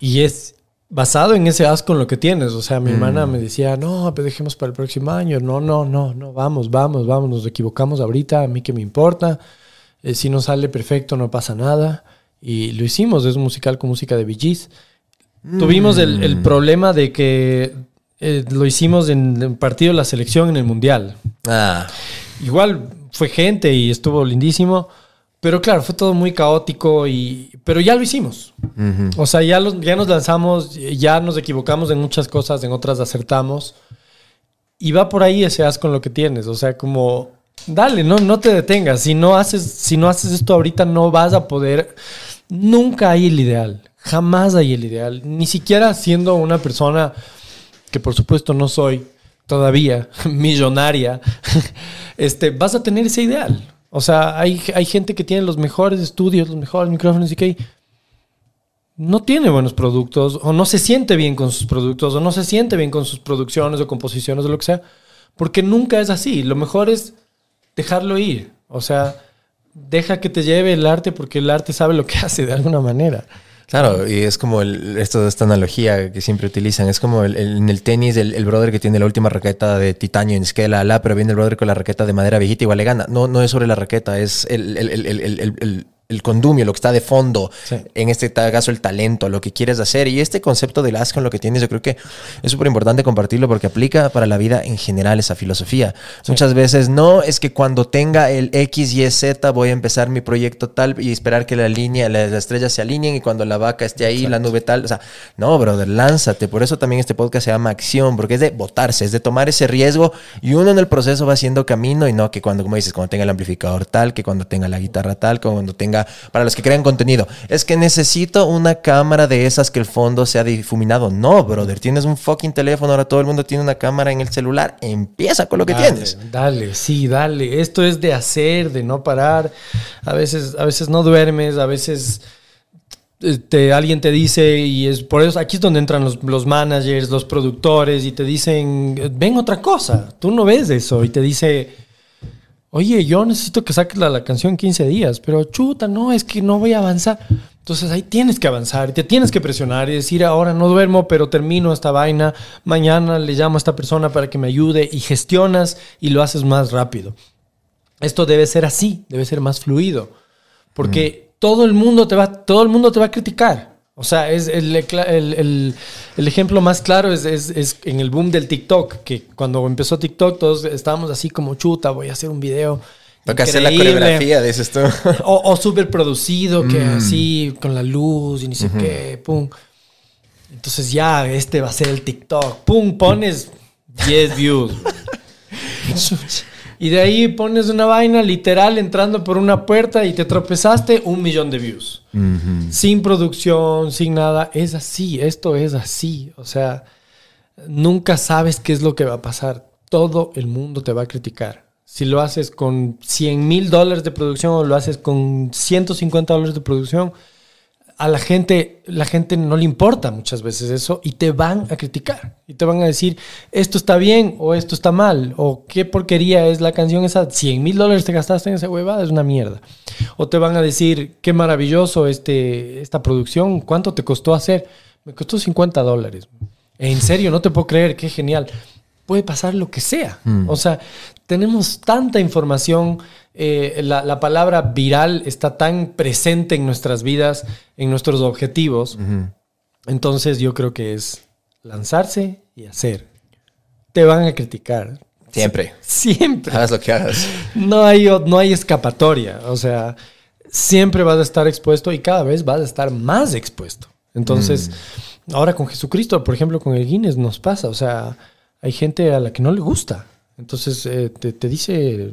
y es basado en ese asco en lo que tienes. O sea, mi hermana me decía, no, pero dejemos para el próximo año. No, no, no, no, vamos, vamos, vamos, nos equivocamos ahorita, a mí que me importa. Eh, si no sale perfecto, no pasa nada. Y lo hicimos, es un musical con música de VGs. Tuvimos el, el problema de que eh, lo hicimos en el partido de la selección en el Mundial. Ah, Igual fue gente y estuvo lindísimo. Pero claro, fue todo muy caótico y... Pero ya lo hicimos. O sea, ya, los- ya nos lanzamos, ya nos equivocamos en muchas cosas, en otras acertamos. Y va por ahí ese as con lo que tienes. O sea, como... Dale, no, no te detengas. Si no, haces, si no haces esto ahorita, no vas a poder... Nunca hay el ideal. Jamás hay el ideal. Ni siquiera siendo una persona que por supuesto no soy todavía [laughs] millonaria, [laughs] este, vas a tener ese ideal. O sea, hay, hay gente que tiene los mejores estudios, los mejores micrófonos y que no tiene buenos productos o no se siente bien con sus productos o no se siente bien con sus producciones o composiciones o lo que sea, porque nunca es así. Lo mejor es dejarlo ir. O sea, deja que te lleve el arte porque el arte sabe lo que [laughs] hace de alguna manera. Claro, y es como el, esto, esta analogía que siempre utilizan. Es como el- el- en el tenis, el, el brother que tiene la última raqueta de titanio en esquela, la, pero viene el brother con la raqueta de madera viejita, igual le gana. No, no es sobre la raqueta, es el, el, condumio, lo que está de fondo. Sí. En este caso, el talento, lo que quieres hacer. Y este concepto del as con lo que tienes, yo creo que es súper importante compartirlo porque aplica para la vida en general esa filosofía. Muchas veces no, es que cuando tenga el X, Y, Z voy a empezar mi proyecto tal y esperar que la línea, las, las estrellas se alineen y cuando la vaca esté ahí, la nube tal. O sea, no, brother, lánzate. Por eso también este podcast se llama Acción, porque es de votarse, es de tomar ese riesgo y uno en el proceso va haciendo camino y no que cuando, como dices, cuando tenga el amplificador tal, que cuando tenga la guitarra tal, que cuando tenga, para los que crean contenido, es que necesito una cámara de esas que el fondo sea difuminado. No, brother, tienes un fucking teléfono, ahora todo el mundo tiene una cámara en el celular, empieza con lo que Dale, tienes. Dale, sí, dale. Esto es de hacer, de no parar. A veces, a veces no duermes, a veces te- alguien te dice, y es por eso aquí es donde entran los, los managers, los productores, y te dicen, ven otra cosa. Tú no ves eso. Y te dice, oye, yo necesito que saques la, la canción en 15 días, pero chuta, no, es que no voy a avanzar. Entonces ahí tienes que avanzar, te tienes que presionar y decir, ahora no duermo, pero termino esta vaina, mañana le llamo a esta persona para que me ayude y gestionas y lo haces más rápido. Esto debe ser así, debe ser más fluido, porque todo el mundo te va, todo el mundo te va a criticar. O sea, es el, el- el- el ejemplo más claro es, es- es en el boom del TikTok, que cuando empezó TikTok todos estábamos así como chuta, voy a hacer un video. Toca hacer la increíble". coreografía, dices tú. [laughs] O, o súper producido, que así, con la luz y ni sé qué, pum. Entonces ya, este va a ser el TikTok. Pum, pones 10 views. [laughs] y de ahí pones una vaina literal entrando por una puerta y te tropezaste, un millón de views. Sin producción, sin nada. Es así, esto es así. O sea, nunca sabes qué es lo que va a pasar. Todo el mundo te va a criticar. Si lo haces con 100 mil dólares de producción o lo haces con 150 dólares de producción, a la gente, la gente no le importa muchas veces eso y te van a criticar y te van a decir esto está bien o esto está mal o qué porquería es la canción esa, 100 mil dólares te gastaste en esa huevada, es una mierda. O te van a decir qué maravilloso este, esta producción, cuánto te costó hacer, me costó 50 dólares. En serio, no te puedo creer, qué genial. Puede pasar lo que sea. O sea, tenemos tanta información, eh, la, la palabra viral está tan presente en nuestras vidas, en nuestros objetivos. Entonces yo creo que es lanzarse y hacer. Te van a criticar. Siempre. [laughs] Siempre. Hagas lo que hagas. No hay, no hay escapatoria. O sea, siempre vas a estar expuesto y cada vez vas a estar más expuesto. Entonces, ahora con Jesucristo, por ejemplo, con el Guinness nos pasa. O sea, hay gente a la que no le gusta. Entonces eh, te, te dice,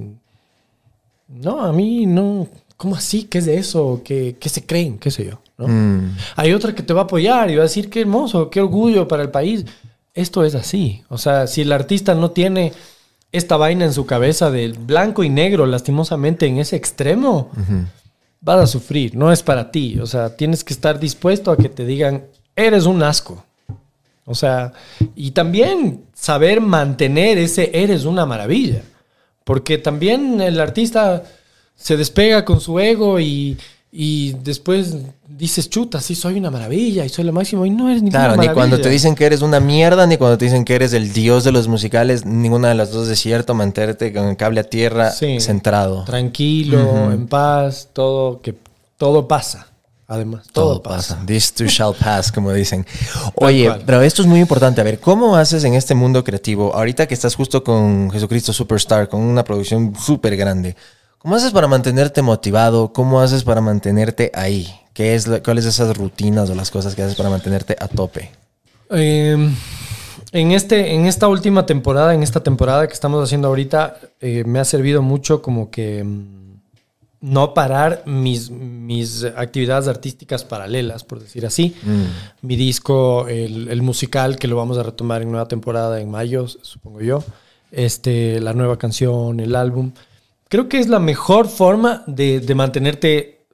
no, a mí no. ¿Cómo así? ¿Qué es de eso? ¿Qué, qué se creen? ¿Qué sé yo? ¿no? Mm. Hay otra que te va a apoyar y va a decir qué hermoso, qué orgullo para el país. Esto es así. O sea, si el artista no tiene esta vaina en su cabeza del blanco y negro, lastimosamente en ese extremo, vas a sufrir. No es para ti. O sea, tienes que estar dispuesto a que te digan, eres un asco. O sea, y también saber mantener ese eres una maravilla. Porque también el artista se despega con su ego y, Y después dices, chuta, sí, soy una maravilla y soy lo máximo. Y no eres ninguna Claro, ni maravilla. cuando te dicen que eres una mierda, ni cuando te dicen que eres el dios de los musicales, ninguna de las dos es cierto, mantenerte con el cable a tierra Sí. centrado. Tranquilo, en paz, todo, que todo pasa. Además, todo, pasa. This too [laughs] shall pass, como dicen. Oye, pero esto es muy importante. A ver, ¿cómo haces en este mundo creativo? Ahorita que estás justo con Jesucristo Superstar, con una producción súper grande, ¿cómo haces para mantenerte motivado? ¿Cómo haces para mantenerte ahí? ¿Qué es, lo- ¿Cuáles de esas rutinas o las cosas que haces para mantenerte a tope? Eh, en, este, en esta última temporada, en esta temporada que estamos haciendo ahorita, eh, me ha servido mucho como que mm, no parar mis, mis actividades artísticas paralelas, por decir así. Mi disco, el, el musical, que lo vamos a retomar en nueva temporada en mayo, supongo yo. Este, la nueva canción, el álbum. Creo que es la mejor forma de, de mantenerte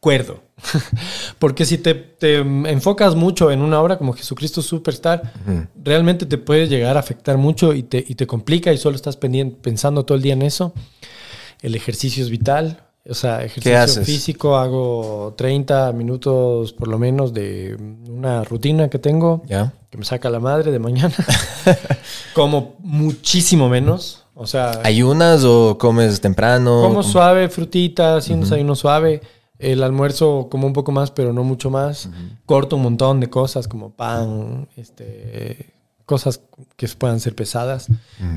cuerdo. [laughs] Porque si te, te enfocas mucho en una obra como Jesucristo Superstar, realmente te puede llegar a afectar mucho y te, y te complica y solo estás pensando todo el día en eso. El ejercicio es vital. O sea, ejercicio haces? físico, hago 30 minutos por lo menos de una rutina que tengo ¿Ya? que me saca la madre de mañana. [laughs] [laughs] como muchísimo menos. O sea, ¿Ayunas o comes temprano? como suave, frutitas, un desayuno suave. El almuerzo como un poco más, pero no mucho más. Corto un montón de cosas como pan, este, cosas que puedan ser pesadas.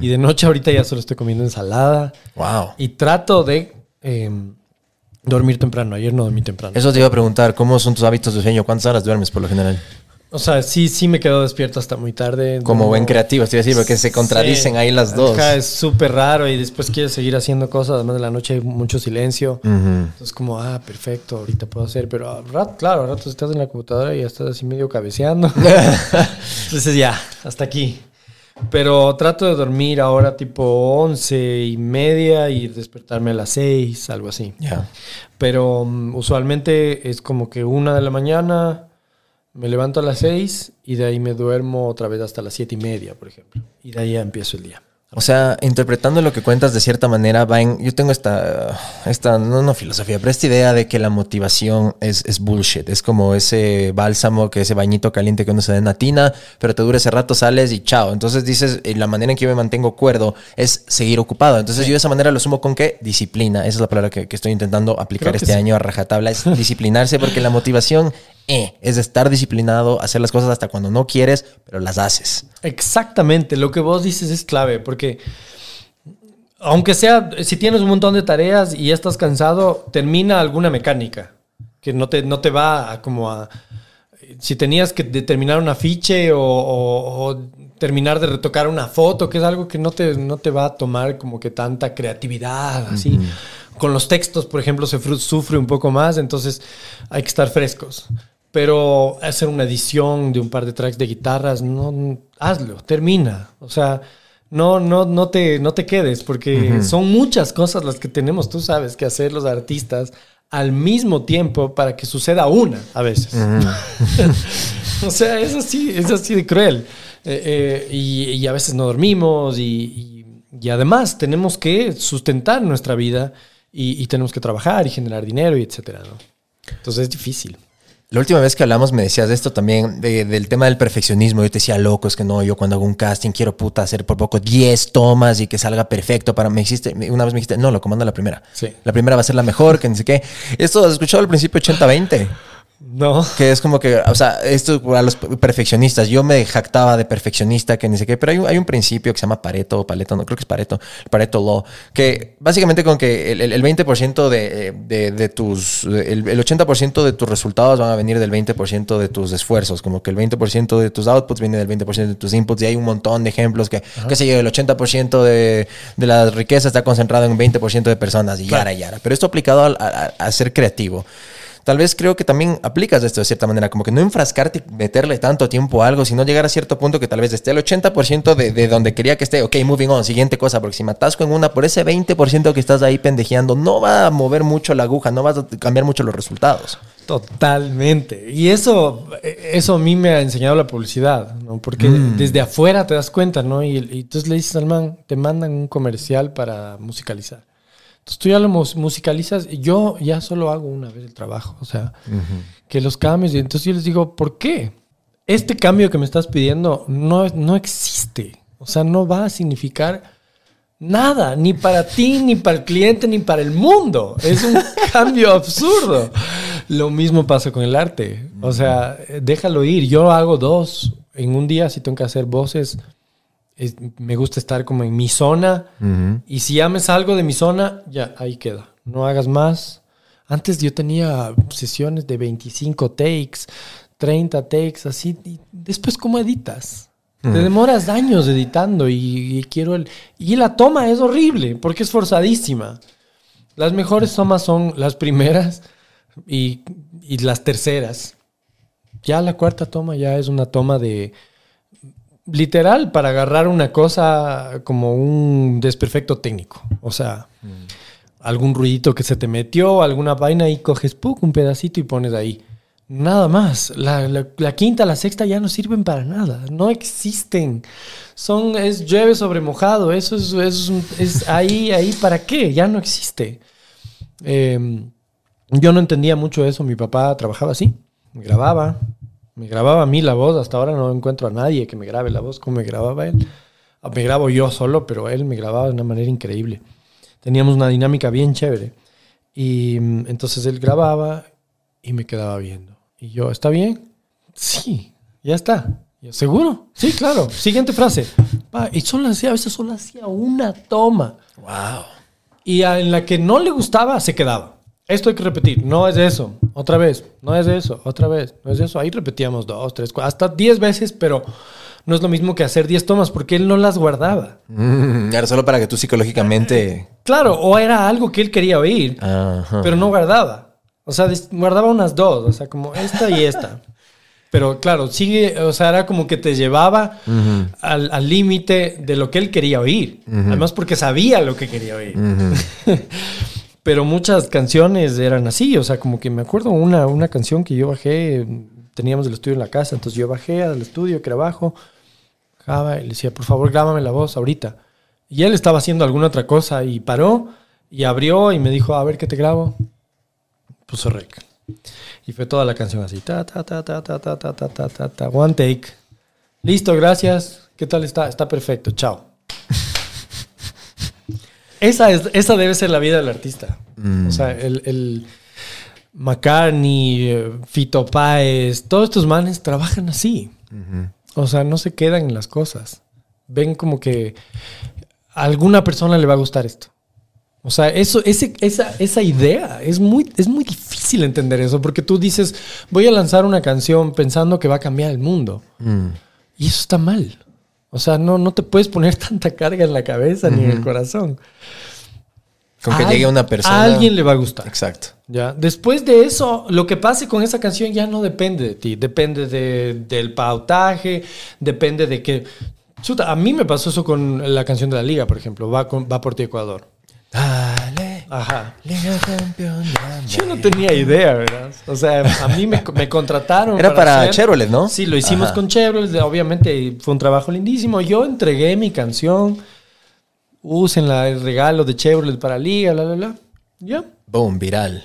Y de noche ahorita ya solo estoy comiendo ensalada. Wow. Y trato de eh, dormir temprano. Ayer no dormí temprano. Eso te iba a preguntar, ¿cómo son tus hábitos de sueño? ¿Cuántas horas duermes por lo general? O sea, sí, sí me quedo despierto hasta muy tarde. Como No- buen creativo, te iba a decir, porque se contradicen Sí. ahí las dos. Es súper raro y después quieres seguir haciendo cosas. Además de la noche hay mucho silencio. Entonces, como, ah, perfecto, ahorita puedo hacer. Pero a rato, claro, a ratos estás en la computadora y ya estás así medio cabeceando. [laughs] Entonces, ya, hasta aquí. Pero trato de dormir ahora tipo once y media y despertarme a las seis, algo así. Ya. Pero mm, usualmente es como que una de la mañana, me levanto a las seis y de ahí me duermo otra vez hasta las siete y media, por ejemplo. Y de ahí ya empiezo el día. O sea, interpretando lo que cuentas de cierta manera, va en, yo tengo esta, esta, no, no filosofía, pero esta idea de que la motivación es, es bullshit. Es como ese bálsamo, que ese bañito caliente que uno se da en la tina, pero te dura ese rato, sales y chao. Entonces dices, eh, la manera en que yo me mantengo cuerdo es seguir ocupado. Entonces yo de esa manera lo sumo con qué? Disciplina. Esa es la palabra que, que estoy intentando aplicar este sí. año a rajatabla, es disciplinarse, porque la motivación eh, es estar disciplinado, hacer las cosas hasta cuando no quieres, pero las haces. Exactamente, lo que vos dices es clave, porque aunque sea, si tienes un montón de tareas y ya estás cansado, termina alguna mecánica que no te, no te va a como a... Si tenías que determinar un afiche o, o- o terminar de retocar una foto, que es algo que no te, no te va a tomar como que tanta creatividad, así. Con los textos, por ejemplo, se sufre un poco más, entonces hay que estar frescos. Pero hacer una edición de un par de tracks de guitarras, no, hazlo, termina. O sea, no, no, no, te, no te quedes, porque son muchas cosas las que tenemos, tú sabes, que hacer los artistas al mismo tiempo para que suceda una a veces. [laughs] o sea, es así, es así de cruel. Eh, eh, y, y a veces no dormimos y, y- y además tenemos que sustentar nuestra vida y, y tenemos que trabajar y generar dinero y etcétera, ¿no? Entonces es difícil. La última vez que hablamos me decías de esto también, de- del tema del perfeccionismo. Yo te decía, loco, es que no, yo cuando hago un casting quiero puta hacer por poco 10 tomas y que salga perfecto para... Me dijiste, una vez me dijiste, no, lo comando la primera. Sí. La primera va a ser la mejor, que ni sé qué. Esto has escuchado al principio 80-20. No. Que es como que, o sea, esto a los perfeccionistas. Yo me jactaba de perfeccionista, que ni sé qué, pero hay un, hay un principio que se llama Pareto o Paleto, no creo que es Pareto, Pareto Law, que básicamente con que el, el- el 20% de, de, de tus, el, el 80% de tus resultados van a venir del 20% de tus esfuerzos, como que el 20% de tus outputs viene del 20% de tus inputs y hay un montón de ejemplos que, qué sé yo, el 80% de, de la riqueza está concentrado en un 20% de personas y yara, yara. Pero esto aplicado a- a ser creativo. Tal vez creo que también aplicas esto de cierta manera, como que no enfrascarte y meterle tanto tiempo a algo, sino llegar a cierto punto que tal vez esté el 80% de, de donde quería que esté, ok, moving on, siguiente cosa, porque si me atasco en una, por ese 20% que estás ahí pendejeando, no va a mover mucho la aguja, no vas a cambiar mucho los resultados. Totalmente. Y eso, eso a mí me ha enseñado la publicidad, ¿no? Porque Mm. desde afuera te das cuenta, ¿no? Y, y entonces le dices al man, te mandan un comercial para musicalizar. Entonces tú ya lo mus- musicalizas. Yo ya solo hago una vez el trabajo. O sea, que los cambios. Y entonces yo les digo, ¿por qué? Este cambio que me estás pidiendo no, no existe. O sea, no va a significar nada, ni para ti, ni para el cliente, ni para el mundo. Es un [laughs] cambio absurdo. Lo mismo pasa con el arte. O sea, déjalo ir. Yo hago dos en un día si tengo que hacer voces. Es- me gusta estar como en mi zona. Y si ya me salgo de mi zona, ya ahí queda. No hagas más. Antes yo tenía sesiones de 25 takes, 30 takes, así. Y después, ¿cómo editas? Te demoras años editando y, y quiero el... Y la toma es horrible porque es forzadísima. Las mejores tomas son las primeras y, y las terceras. Ya la cuarta toma ya es una toma de... Literal, para agarrar una cosa como un desperfecto técnico. O sea, algún ruidito que se te metió, alguna vaina y coges ¡puc! un pedacito y pones ahí. Nada más. La, la- la quinta, la sexta ya no sirven para nada. No existen. Son, es llueve sobre mojado. Eso es, es, un- es ahí, ahí, ¿para qué? Ya no existe. Eh, yo no entendía mucho eso. Mi papá trabajaba así. Grababa. Me grababa a mí la voz. Hasta ahora no encuentro a nadie que me grabe la voz como me grababa él. Ah, Me grabo yo solo, pero él me grababa de una manera increíble. Teníamos una dinámica bien chévere. Y mm, entonces él grababa y me quedaba viendo. Y yo, ¿está bien? Sí, ya está. Yo, ¿seguro? Sí, claro. Siguiente frase. Pa, y solo hacía, a veces solo hacía una toma. Wow. Y en la que no le gustaba, se quedaba. Esto hay que repetir. No es eso. Otra vez. No es eso. Otra vez. No es eso. Ahí repetíamos dos, tres, cuatro, hasta diez veces, pero no es lo mismo que hacer diez tomas porque él no las guardaba. Mm, era solo para que tú psicológicamente. Claro, o era algo que él quería oír, Ajá. pero no guardaba. O sea, guardaba unas dos, o sea, como esta y esta. Pero claro, sigue, o sea, era como que te llevaba al al límite de lo que él quería oír. Además, porque sabía lo que quería oír. [laughs] Pero muchas canciones eran así, o sea, como que me acuerdo una, una canción que yo bajé, teníamos el estudio en la casa, entonces yo bajé al estudio que era abajo, bajaba y le decía, por favor, grábame la voz ahorita. Y él estaba haciendo alguna otra cosa y paró y abrió y me dijo, a ver qué te grabo. Puso rec. Y fue toda la canción así, ta, ta, ta, ta, ta, ta, ta, ta, ta, ta, one take. Listo, gracias. ¿Qué tal está? Está perfecto, chao. Esa, es, esa debe ser la vida del artista. O sea, el, el McCartney, eh, Fito Páez, todos estos manes trabajan así. O sea, no se quedan en las cosas. Ven como que a alguna persona le va a gustar esto. O sea, eso, ese, esa, esa idea es muy, es muy difícil entender eso, porque tú dices, voy a lanzar una canción pensando que va a cambiar el mundo. Y eso está mal. O sea, no, no te puedes poner [laughs] tanta carga en la cabeza ni en el corazón. Con que A llegue una persona. A alguien le va a gustar. Exacto. ¿ya? Después de eso, lo que pase con esa canción ya no depende de ti. Depende de- del pautaje, depende de que... Chuta, a mí me pasó eso con la canción de la liga, por ejemplo. Va, con, va por ti, Ecuador. Dale. Ajá. Liga campeón de América. Yo no tenía idea, ¿verdad? O sea, a mí me, me contrataron. Era para Chevrolet, ¿no? Sí, lo hicimos Ajá. con Chevrolet. Obviamente fue un trabajo lindísimo. Yo entregué mi canción. Usen el regalo de Chevrolet para Liga, bla, bla, bla. Ya. Boom, viral.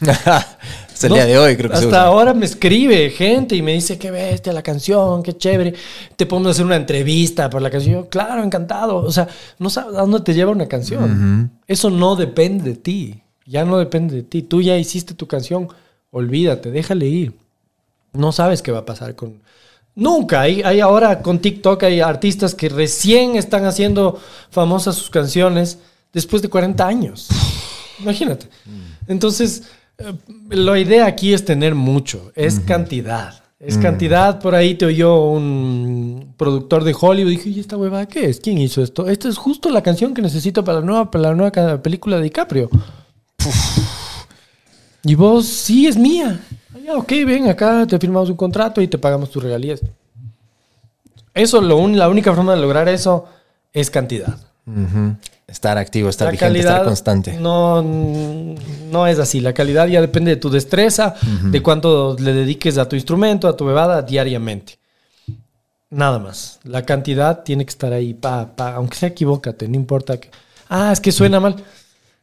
Hasta el No, día de hoy creo que Hasta ahora me escribe gente y me dice, qué bestia la canción, qué chévere. Te podemos hacer una entrevista por la canción. Yo, claro, encantado. O sea, no sabes a dónde te lleva una canción. Eso no depende de ti. Ya no depende de ti. Tú ya hiciste tu canción. Olvídate, déjale ir. No sabes qué va a pasar con... Nunca. Hay, hay ahora con TikTok, hay artistas que recién están haciendo famosas sus canciones después de 40 años. Imagínate. Entonces, eh, la idea aquí es tener mucho, es cantidad. Es cantidad, por ahí te oyó un productor de Hollywood y dije, ¿y esta huevada qué es? ¿Quién hizo esto? Esta es justo la canción que necesito para la nueva, para la nueva ca- película de DiCaprio. Y vos, sí, es mía. Ah, ya, ok, ven acá, te firmamos un contrato y te pagamos tus regalías. Eso, lo un- la única forma de lograr eso es cantidad. Ujú. Estar activo, estar La vigente, estar constante. No, no es así. La calidad ya depende de tu destreza, de cuánto le dediques a tu instrumento, a tu bebada diariamente. Nada más. La cantidad tiene que estar ahí, pa, pa. Aunque sea equivócate, no importa. Que, ah, es que suena mal.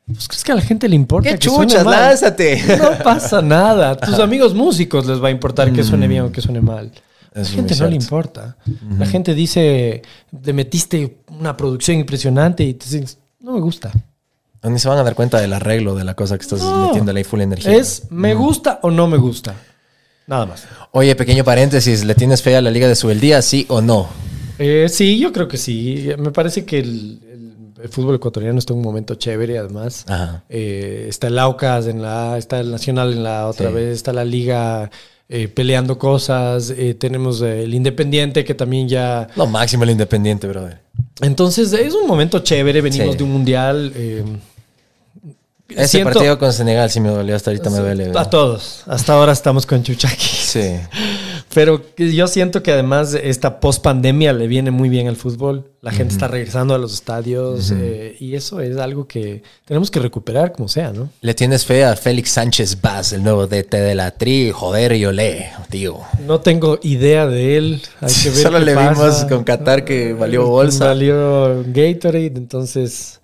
Pues crees que a la gente le importa ¡Qué que suene chuchas! mal? ¡Lánzate! No pasa nada. A [laughs] tus amigos músicos les va a importar que suene bien o que suene mal. La gente no le importa. La gente dice, le metiste una producción impresionante y te dices, no me gusta. Ni se van a dar cuenta del arreglo de la cosa que estás No. metiéndole ahí full energía. Es, me gusta o no me gusta. Nada más. Oye, pequeño paréntesis, ¿le tienes fe a la Liga de Subeldía, sí o no? Eh, sí, yo creo que sí. Me parece que el, fútbol ecuatoriano está en un momento chévere, además. Eh, está el Aucas en la A, está el Nacional en la otra Sí. vez, está la Liga eh, peleando cosas, eh, tenemos eh, el Independiente que también ya... Lo máximo el Independiente, brother. Entonces es un momento chévere, venimos Sí. de un mundial. eh, Ese siento- partido con Senegal sí me dolió, hasta ahorita me duele. A todos. Hasta ahora estamos con Chuchaki. Sí. [laughs] Pero yo siento que además esta post pandemia le viene muy bien al fútbol. La gente está regresando a los estadios eh, y eso es algo que tenemos que recuperar como sea, ¿no? ¿Le tienes fe a Félix Sánchez Vaz, el nuevo DT de la Tri? Joder, yo le, tío. No tengo idea de él. Hay que ver Solo qué le pasa. vimos con Qatar que valió bolsa. Valió Gatorade, entonces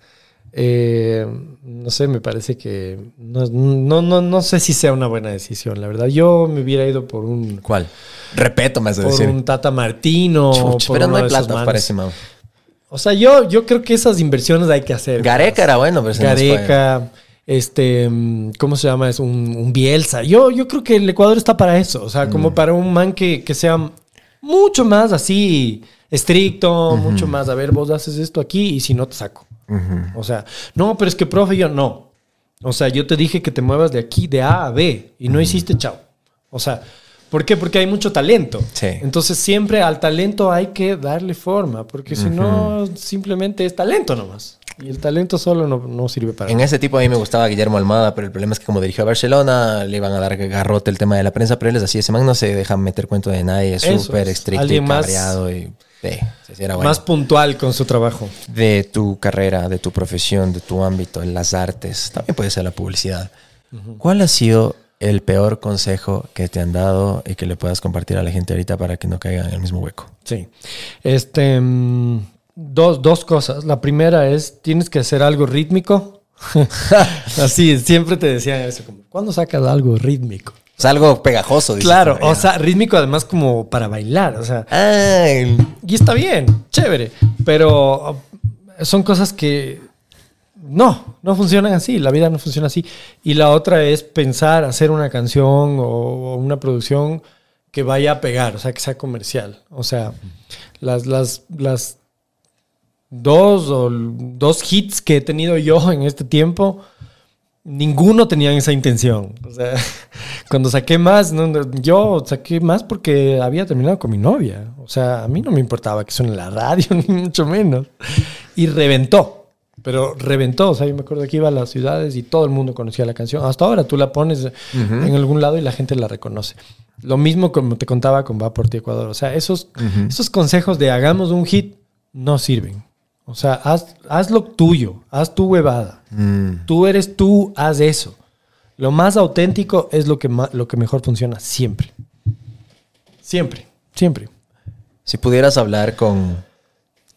eh, no sé, me parece que no, no, no, no sé si sea una buena decisión, la verdad. Yo me hubiera ido por un ¿Cuál? Repeto, me has de por decir. un Tata Martino. Chuch, por pero no hay plata para ese man. O sea, yo, yo creo que esas inversiones hay que hacer. Gareca era bueno, pero. Gareca, este, mm, ¿cómo se llama? Es un, un Bielsa. Yo, yo creo que el Ecuador está para eso. O sea, Mm. como para un man que, que sea mucho más así estricto, mucho más, a ver, vos haces esto aquí y si no te saco. O sea, no, pero es que, profe, yo no. O sea, yo te dije que te muevas de aquí, de A a B, y no hiciste chao. O sea, ¿por qué? Porque hay mucho talento. Sí. Entonces, siempre al talento hay que darle forma, porque si no, simplemente es talento nomás. Y el talento solo no, no sirve para En nada. ese tipo a mí me gustaba Guillermo Almada, pero el problema es que como dirigió a Barcelona, le iban a dar garrote el tema de la prensa, pero él es así, ese man no se deja meter cuento de nadie, es súper es. estricto y cabreado y... Sí, era bueno. Más puntual con su trabajo. de tu carrera, de tu profesión, de tu ámbito, en las artes, también puede ser la publicidad. ¿Cuál ha sido el peor consejo que te han dado y que le puedas compartir a la gente ahorita para que no caigan en el mismo hueco? Sí. Este, mm, dos, dos cosas. La primera es, tienes que hacer algo rítmico. [laughs] Así, siempre te decían eso, como, ¿cuándo sacas algo rítmico? Es algo pegajoso. dices Claro, o sea, rítmico además como para bailar, o sea, y está bien, chévere, pero uh, son cosas que no, no funcionan así, la vida no funciona así. Y la otra es pensar, hacer una canción o, o una producción que vaya a pegar, o sea, que sea comercial. O sea, las, las, las dos o dos hits que he tenido yo en este tiempo, ninguno tenían esa intención. O sea, [laughs] cuando saqué más, no, yo saqué más porque había terminado con mi novia. O sea, a mí no me importaba que suene en la radio, [laughs] ni mucho menos. Y reventó. Pero reventó, o sea, yo me acuerdo que iba a las ciudades y todo el mundo conocía la canción. Hasta ahora tú la pones en algún lado y la gente la reconoce. Lo mismo como te contaba con Va por ti Ecuador. O sea, esos, esos consejos de hagamos un hit no sirven. O sea, haz, haz lo tuyo, haz tu huevada. Mm. Tú eres tú, haz eso. Lo más auténtico es lo que, lo que mejor funciona siempre. Siempre, siempre. Si pudieras hablar con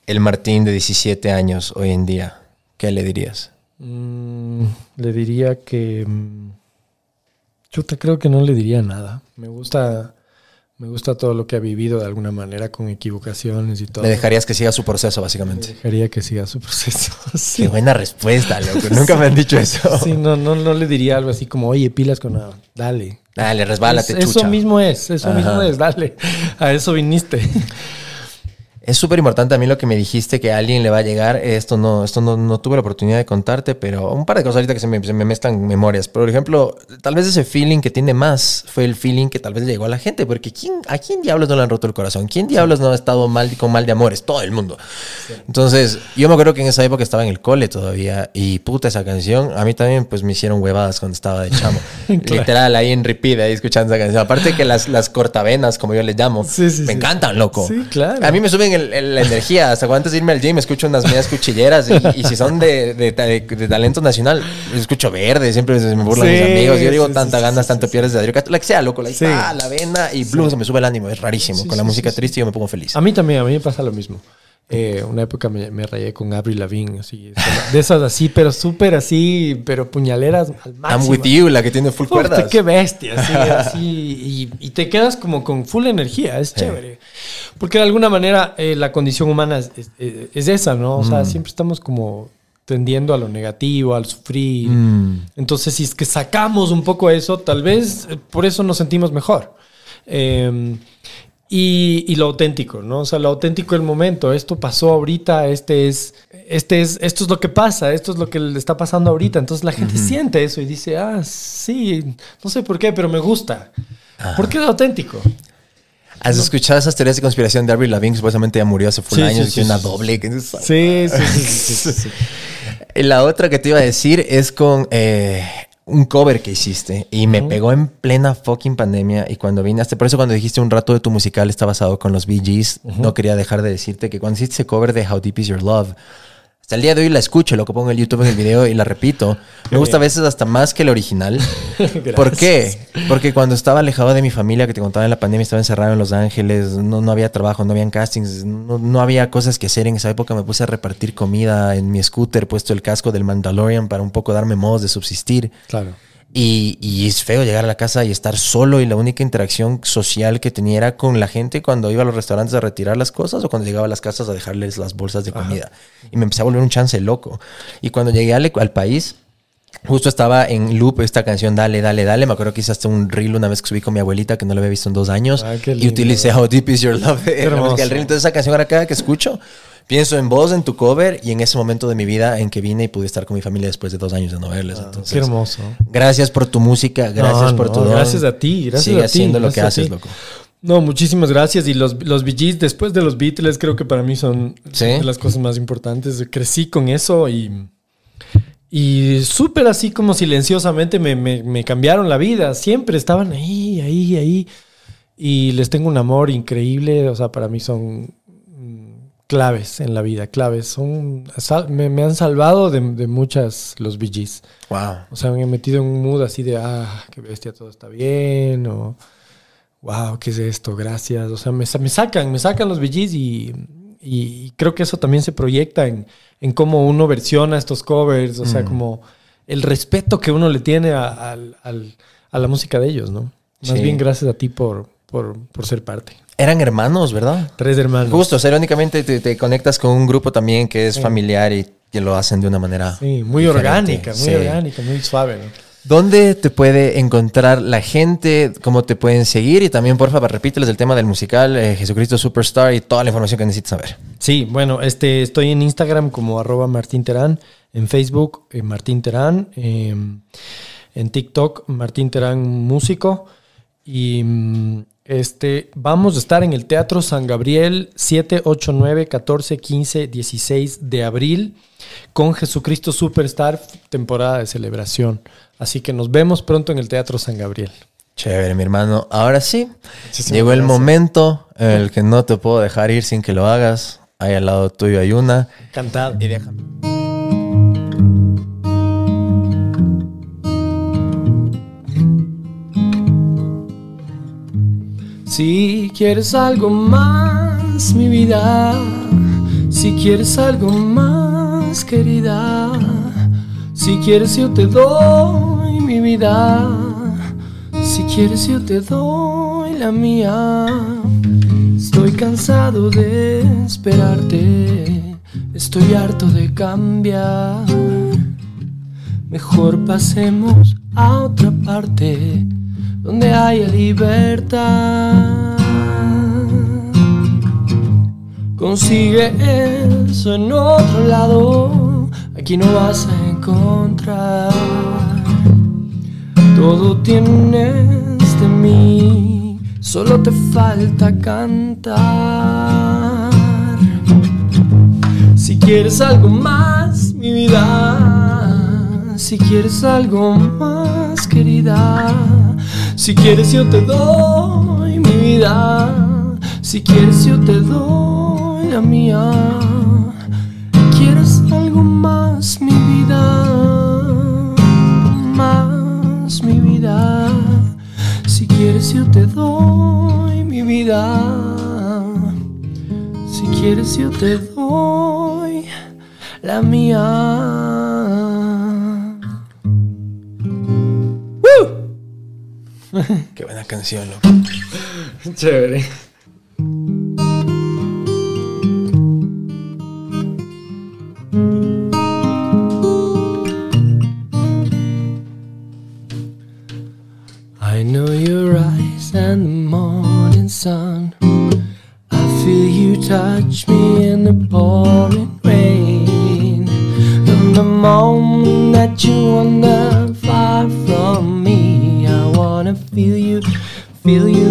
el Martín de 17 años hoy en día, ¿qué le dirías? Mm, le diría que... mm, Chuta, creo que no le diría nada. Me gusta, me gusta todo lo que ha vivido de alguna manera con equivocaciones y todo. Le dejarías que siga su proceso, básicamente. Dejaría que siga su proceso. [laughs] Qué buena respuesta, loco. [laughs] Nunca me han dicho eso. Sí, no, no, no le diría algo así como, oye, pilas con nada. Dale. Dale, resbálate, Es- chucha. eso mismo es, eso Ajá. mismo es, dale. A eso viniste. [laughs] Es súper importante a mí lo que me dijiste que a alguien le va a llegar. Esto no, esto no, no tuve la oportunidad de contarte, pero un par de cosas ahorita que se me, se me mezclan memorias. Por ejemplo, tal vez ese feeling que tiene más fue el feeling que tal vez le llegó a la gente, porque ¿quién, ¿a quién diablos no le han roto el corazón? ¿Quién diablos no ha estado mal con mal de amores? Todo el mundo. Entonces, yo me acuerdo que en esa época estaba en el cole todavía y puta esa canción, a mí también pues me hicieron huevadas cuando estaba de chamo. [laughs] Claro. Literal, ahí en repeat, ahí escuchando esa canción. Aparte que las, las cortavenas, como yo les llamo, Sí, sí, me encantan, loco. Sí, claro. A mí me suben el- el- la energía. Hasta cuando antes de irme al gym escucho unas medias cuchilleras. Y, y si son de, de- de- de talento nacional, escucho verde. Siempre me burlan Sí, mis amigos. Yo digo, sí, tanta sí, ganas, tanto pierdes de Adrián. La que sea, loco. La, ah, la vena y blues. Se me sube el ánimo. Es rarísimo. Con la música triste yo me pongo feliz. A mí también, a mí me pasa lo mismo. Eh, una época me, me rayé con Avril Lavigne, así, de esas así, pero súper así, pero puñaleras al máximo. I'm with you, la que tiene full cuerdas. qué bestia, así, [laughs] así, y, y te quedas como con full energía, es chévere. Porque de alguna manera eh, la condición humana es, es- es esa, ¿no? O Mm. sea, siempre estamos como tendiendo a lo negativo, al sufrir. Mm. Entonces, si es que sacamos un poco eso, tal vez eh, por eso nos sentimos mejor. Eh, y, y lo auténtico, ¿no? O sea, lo auténtico del momento. Esto pasó ahorita, este es, este es, esto es lo que pasa, esto es lo que le está pasando ahorita. Entonces la gente siente eso y dice, ah, sí, no sé por qué, pero me gusta. Porque es auténtico. ¿Has escuchado esas teorías de conspiración de Avril Lavigne? Supuestamente ya murió hace full Sí, años sí, y tiene sí, una doble. Sí, sí, sí, [laughs] La otra que te iba a decir es con eh, un cover que hiciste y me pegó en plena fucking pandemia y cuando vine hasta por eso cuando dijiste un rato de tu musical está basado con los Bee Gees, no quería dejar de decirte que cuando hiciste ese cover de How Deep Is Your Love, hasta el día de hoy la escucho, lo que pongo en el YouTube en el video y la repito. Me gusta a veces hasta más que el original. [laughs] ¿Por qué? Porque cuando estaba alejado de mi familia, que te contaba en la pandemia, estaba encerrado en Los Ángeles, no, no había trabajo, no habían castings, no, no había cosas que hacer en esa época. Me puse a repartir comida en mi scooter, puesto el casco del Mandalorian para un poco darme modos de subsistir. Claro. Y, y es feo llegar a la casa y estar solo y la única interacción social que tenía era con la gente cuando iba a los restaurantes a retirar las cosas o cuando llegaba a las casas a dejarles las bolsas de comida. Y me empecé a volver un chance loco. Y cuando llegué al, al país, justo estaba en loop esta canción Dale, Dale, Dale. Me acuerdo que hice hasta un reel una vez que subí con mi abuelita que no la había visto en dos años. Ah, y utilicé How Deep Is Your Love. Entonces esa canción ahora cada que escucho... Pienso en vos, en tu cover y en ese momento de mi vida en que vine y pude estar con mi familia después de dos años de no verles. Entonces, Qué hermoso. Gracias por tu música, gracias No, por no, tu don. gracias a ti, gracias Sigue a ti, haciendo lo que haces, loco. No, muchísimas gracias. Y los, los Bee Gees, después de los Beatles, creo que para mí son Sí. de las cosas más importantes. Crecí con eso y, y súper así como silenciosamente me, me- me cambiaron la vida. Siempre estaban ahí, ahí, ahí. Y les tengo un amor increíble. O sea, para mí son claves en la vida, claves. Son, sal- me, me han salvado de, de muchas los Gees. Wow. O sea, me he metido en un mood así de, ah, qué bestia, todo está bien, o wow, ¿qué es esto? Gracias. O sea, me, me sacan, me sacan los VGs y, y creo que eso también se proyecta en, en cómo uno versiona estos covers, o sea, como el respeto que uno le tiene a, a la música de ellos, ¿no? Más Sí. bien gracias a ti por, por, por ser parte. Eran hermanos, ¿verdad? Tres hermanos. Justo, o sea, irónicamente te, te conectas con un grupo también que es familiar y que lo hacen de una manera. Sí, muy diferente. orgánica, muy Sí. orgánica, muy suave, ¿no? ¿Dónde te puede encontrar la gente? ¿Cómo te pueden seguir? Y también, por favor, repíteles el tema del musical, eh, Jesucristo Superstar y toda la información que necesitas saber. Sí, bueno, este, estoy en Instagram como arroba Martín Terán, en Facebook eh, Martín Terán, eh, en TikTok Martín Terán Músico y mm, este, vamos a estar en el Teatro San Gabriel 7, 8, 9, 14, 15, 16 de abril con Jesucristo Superstar, temporada de celebración. Así que nos vemos pronto en el Teatro San Gabriel. Chévere, mi hermano. Ahora sí, Muchísimas llegó el gracias. momento en el que no te puedo dejar ir sin que lo hagas. Ahí al lado tuyo hay una. Encantado. Y déjame. Si quieres algo más, mi vida, si quieres algo más, querida, si quieres yo te doy mi vida, si quieres yo te doy la mía. Estoy cansado de esperarte, estoy harto de cambiar. Mejor pasemos a otra parte donde haya libertad. Consigue eso en otro lado, aquí no vas a encontrar. Todo tienes de mí, solo te falta cantar. Si quieres algo más, mi vida, si quieres algo más, querida, si quieres yo te doy mi vida, si quieres yo te doy la mía. ¿Quieres algo más, mi vida? Más, mi vida. Si quieres yo te doy mi vida. Si quieres yo te doy era mía. Qué buena canción, loco. [laughs] Chévere. Feel you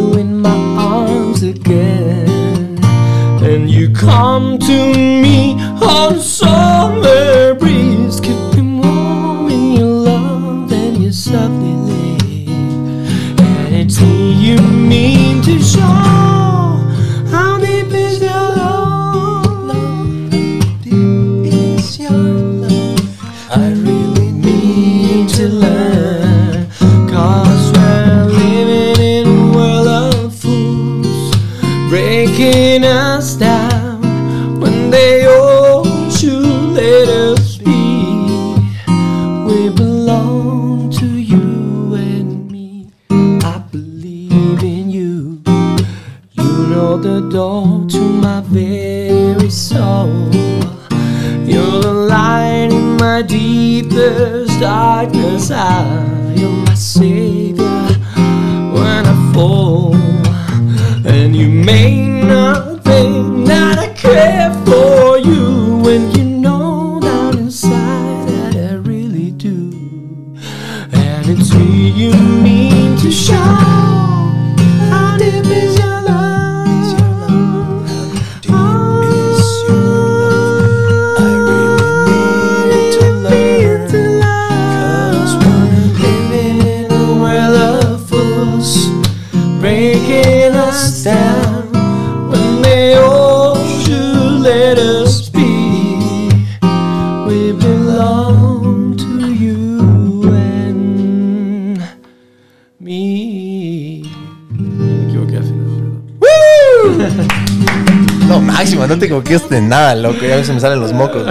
nada, loco. Ya se me salen los mocos.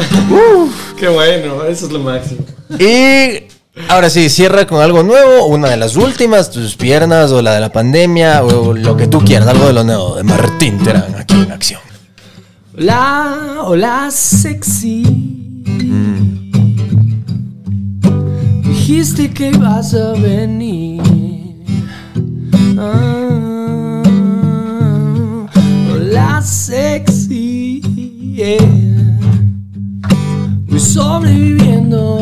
Qué bueno, eso es lo máximo. Y ahora sí, cierra con algo nuevo, una de las últimas, tus piernas o la de la pandemia o lo que tú quieras, algo de lo nuevo de Martín Terán aquí en acción. Hola, hola sexy. Dijiste que ibas a venir. Ah, hola sexy. Yeah. Voy sobreviviendo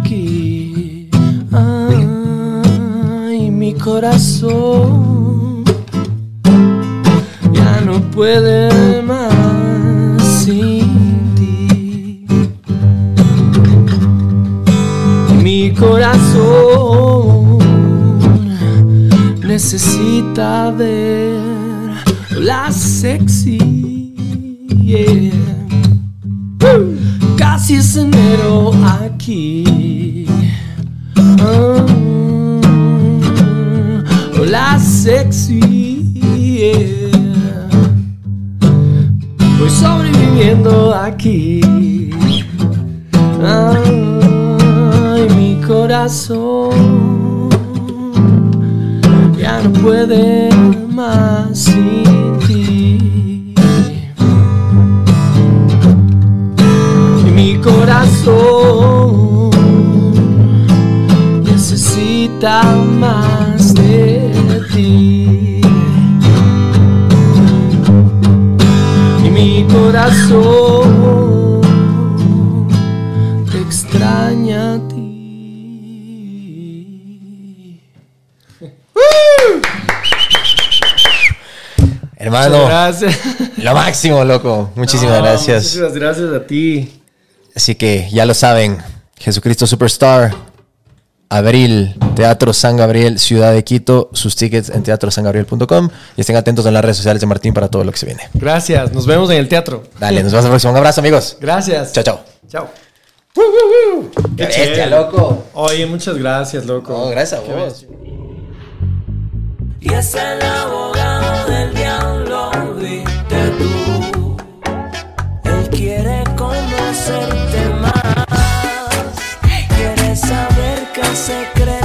aquí. Ay, mi corazón ya no puede más sin ti. Mi corazón necesita ver la sexy. Casi es enero aquí. Ah, la sexy. Voy sobreviviendo aquí. Ay, mi corazón ya no puede más corazón necesita más de ti. Y mi corazón te extraña a ti. Hermano, Gracias. lo máximo, loco. Muchísimas No, gracias. Muchísimas gracias a ti. Así que ya lo saben, Jesucristo Superstar, abril, Teatro San Gabriel, Ciudad de Quito, sus tickets en teatrosangabriel.com y estén atentos en las redes sociales de Martín para todo lo que se viene. Gracias. Nos vemos en el teatro. Dale, nos vemos en la próxima. Un abrazo, amigos. Gracias. Chao, chao. Chao. Qué bestia, loco. Oye, muchas gracias, loco. No, gracias a vos. Y es el abogado del diablo, viste tú. Conocerte más. Quieres saber qué secretos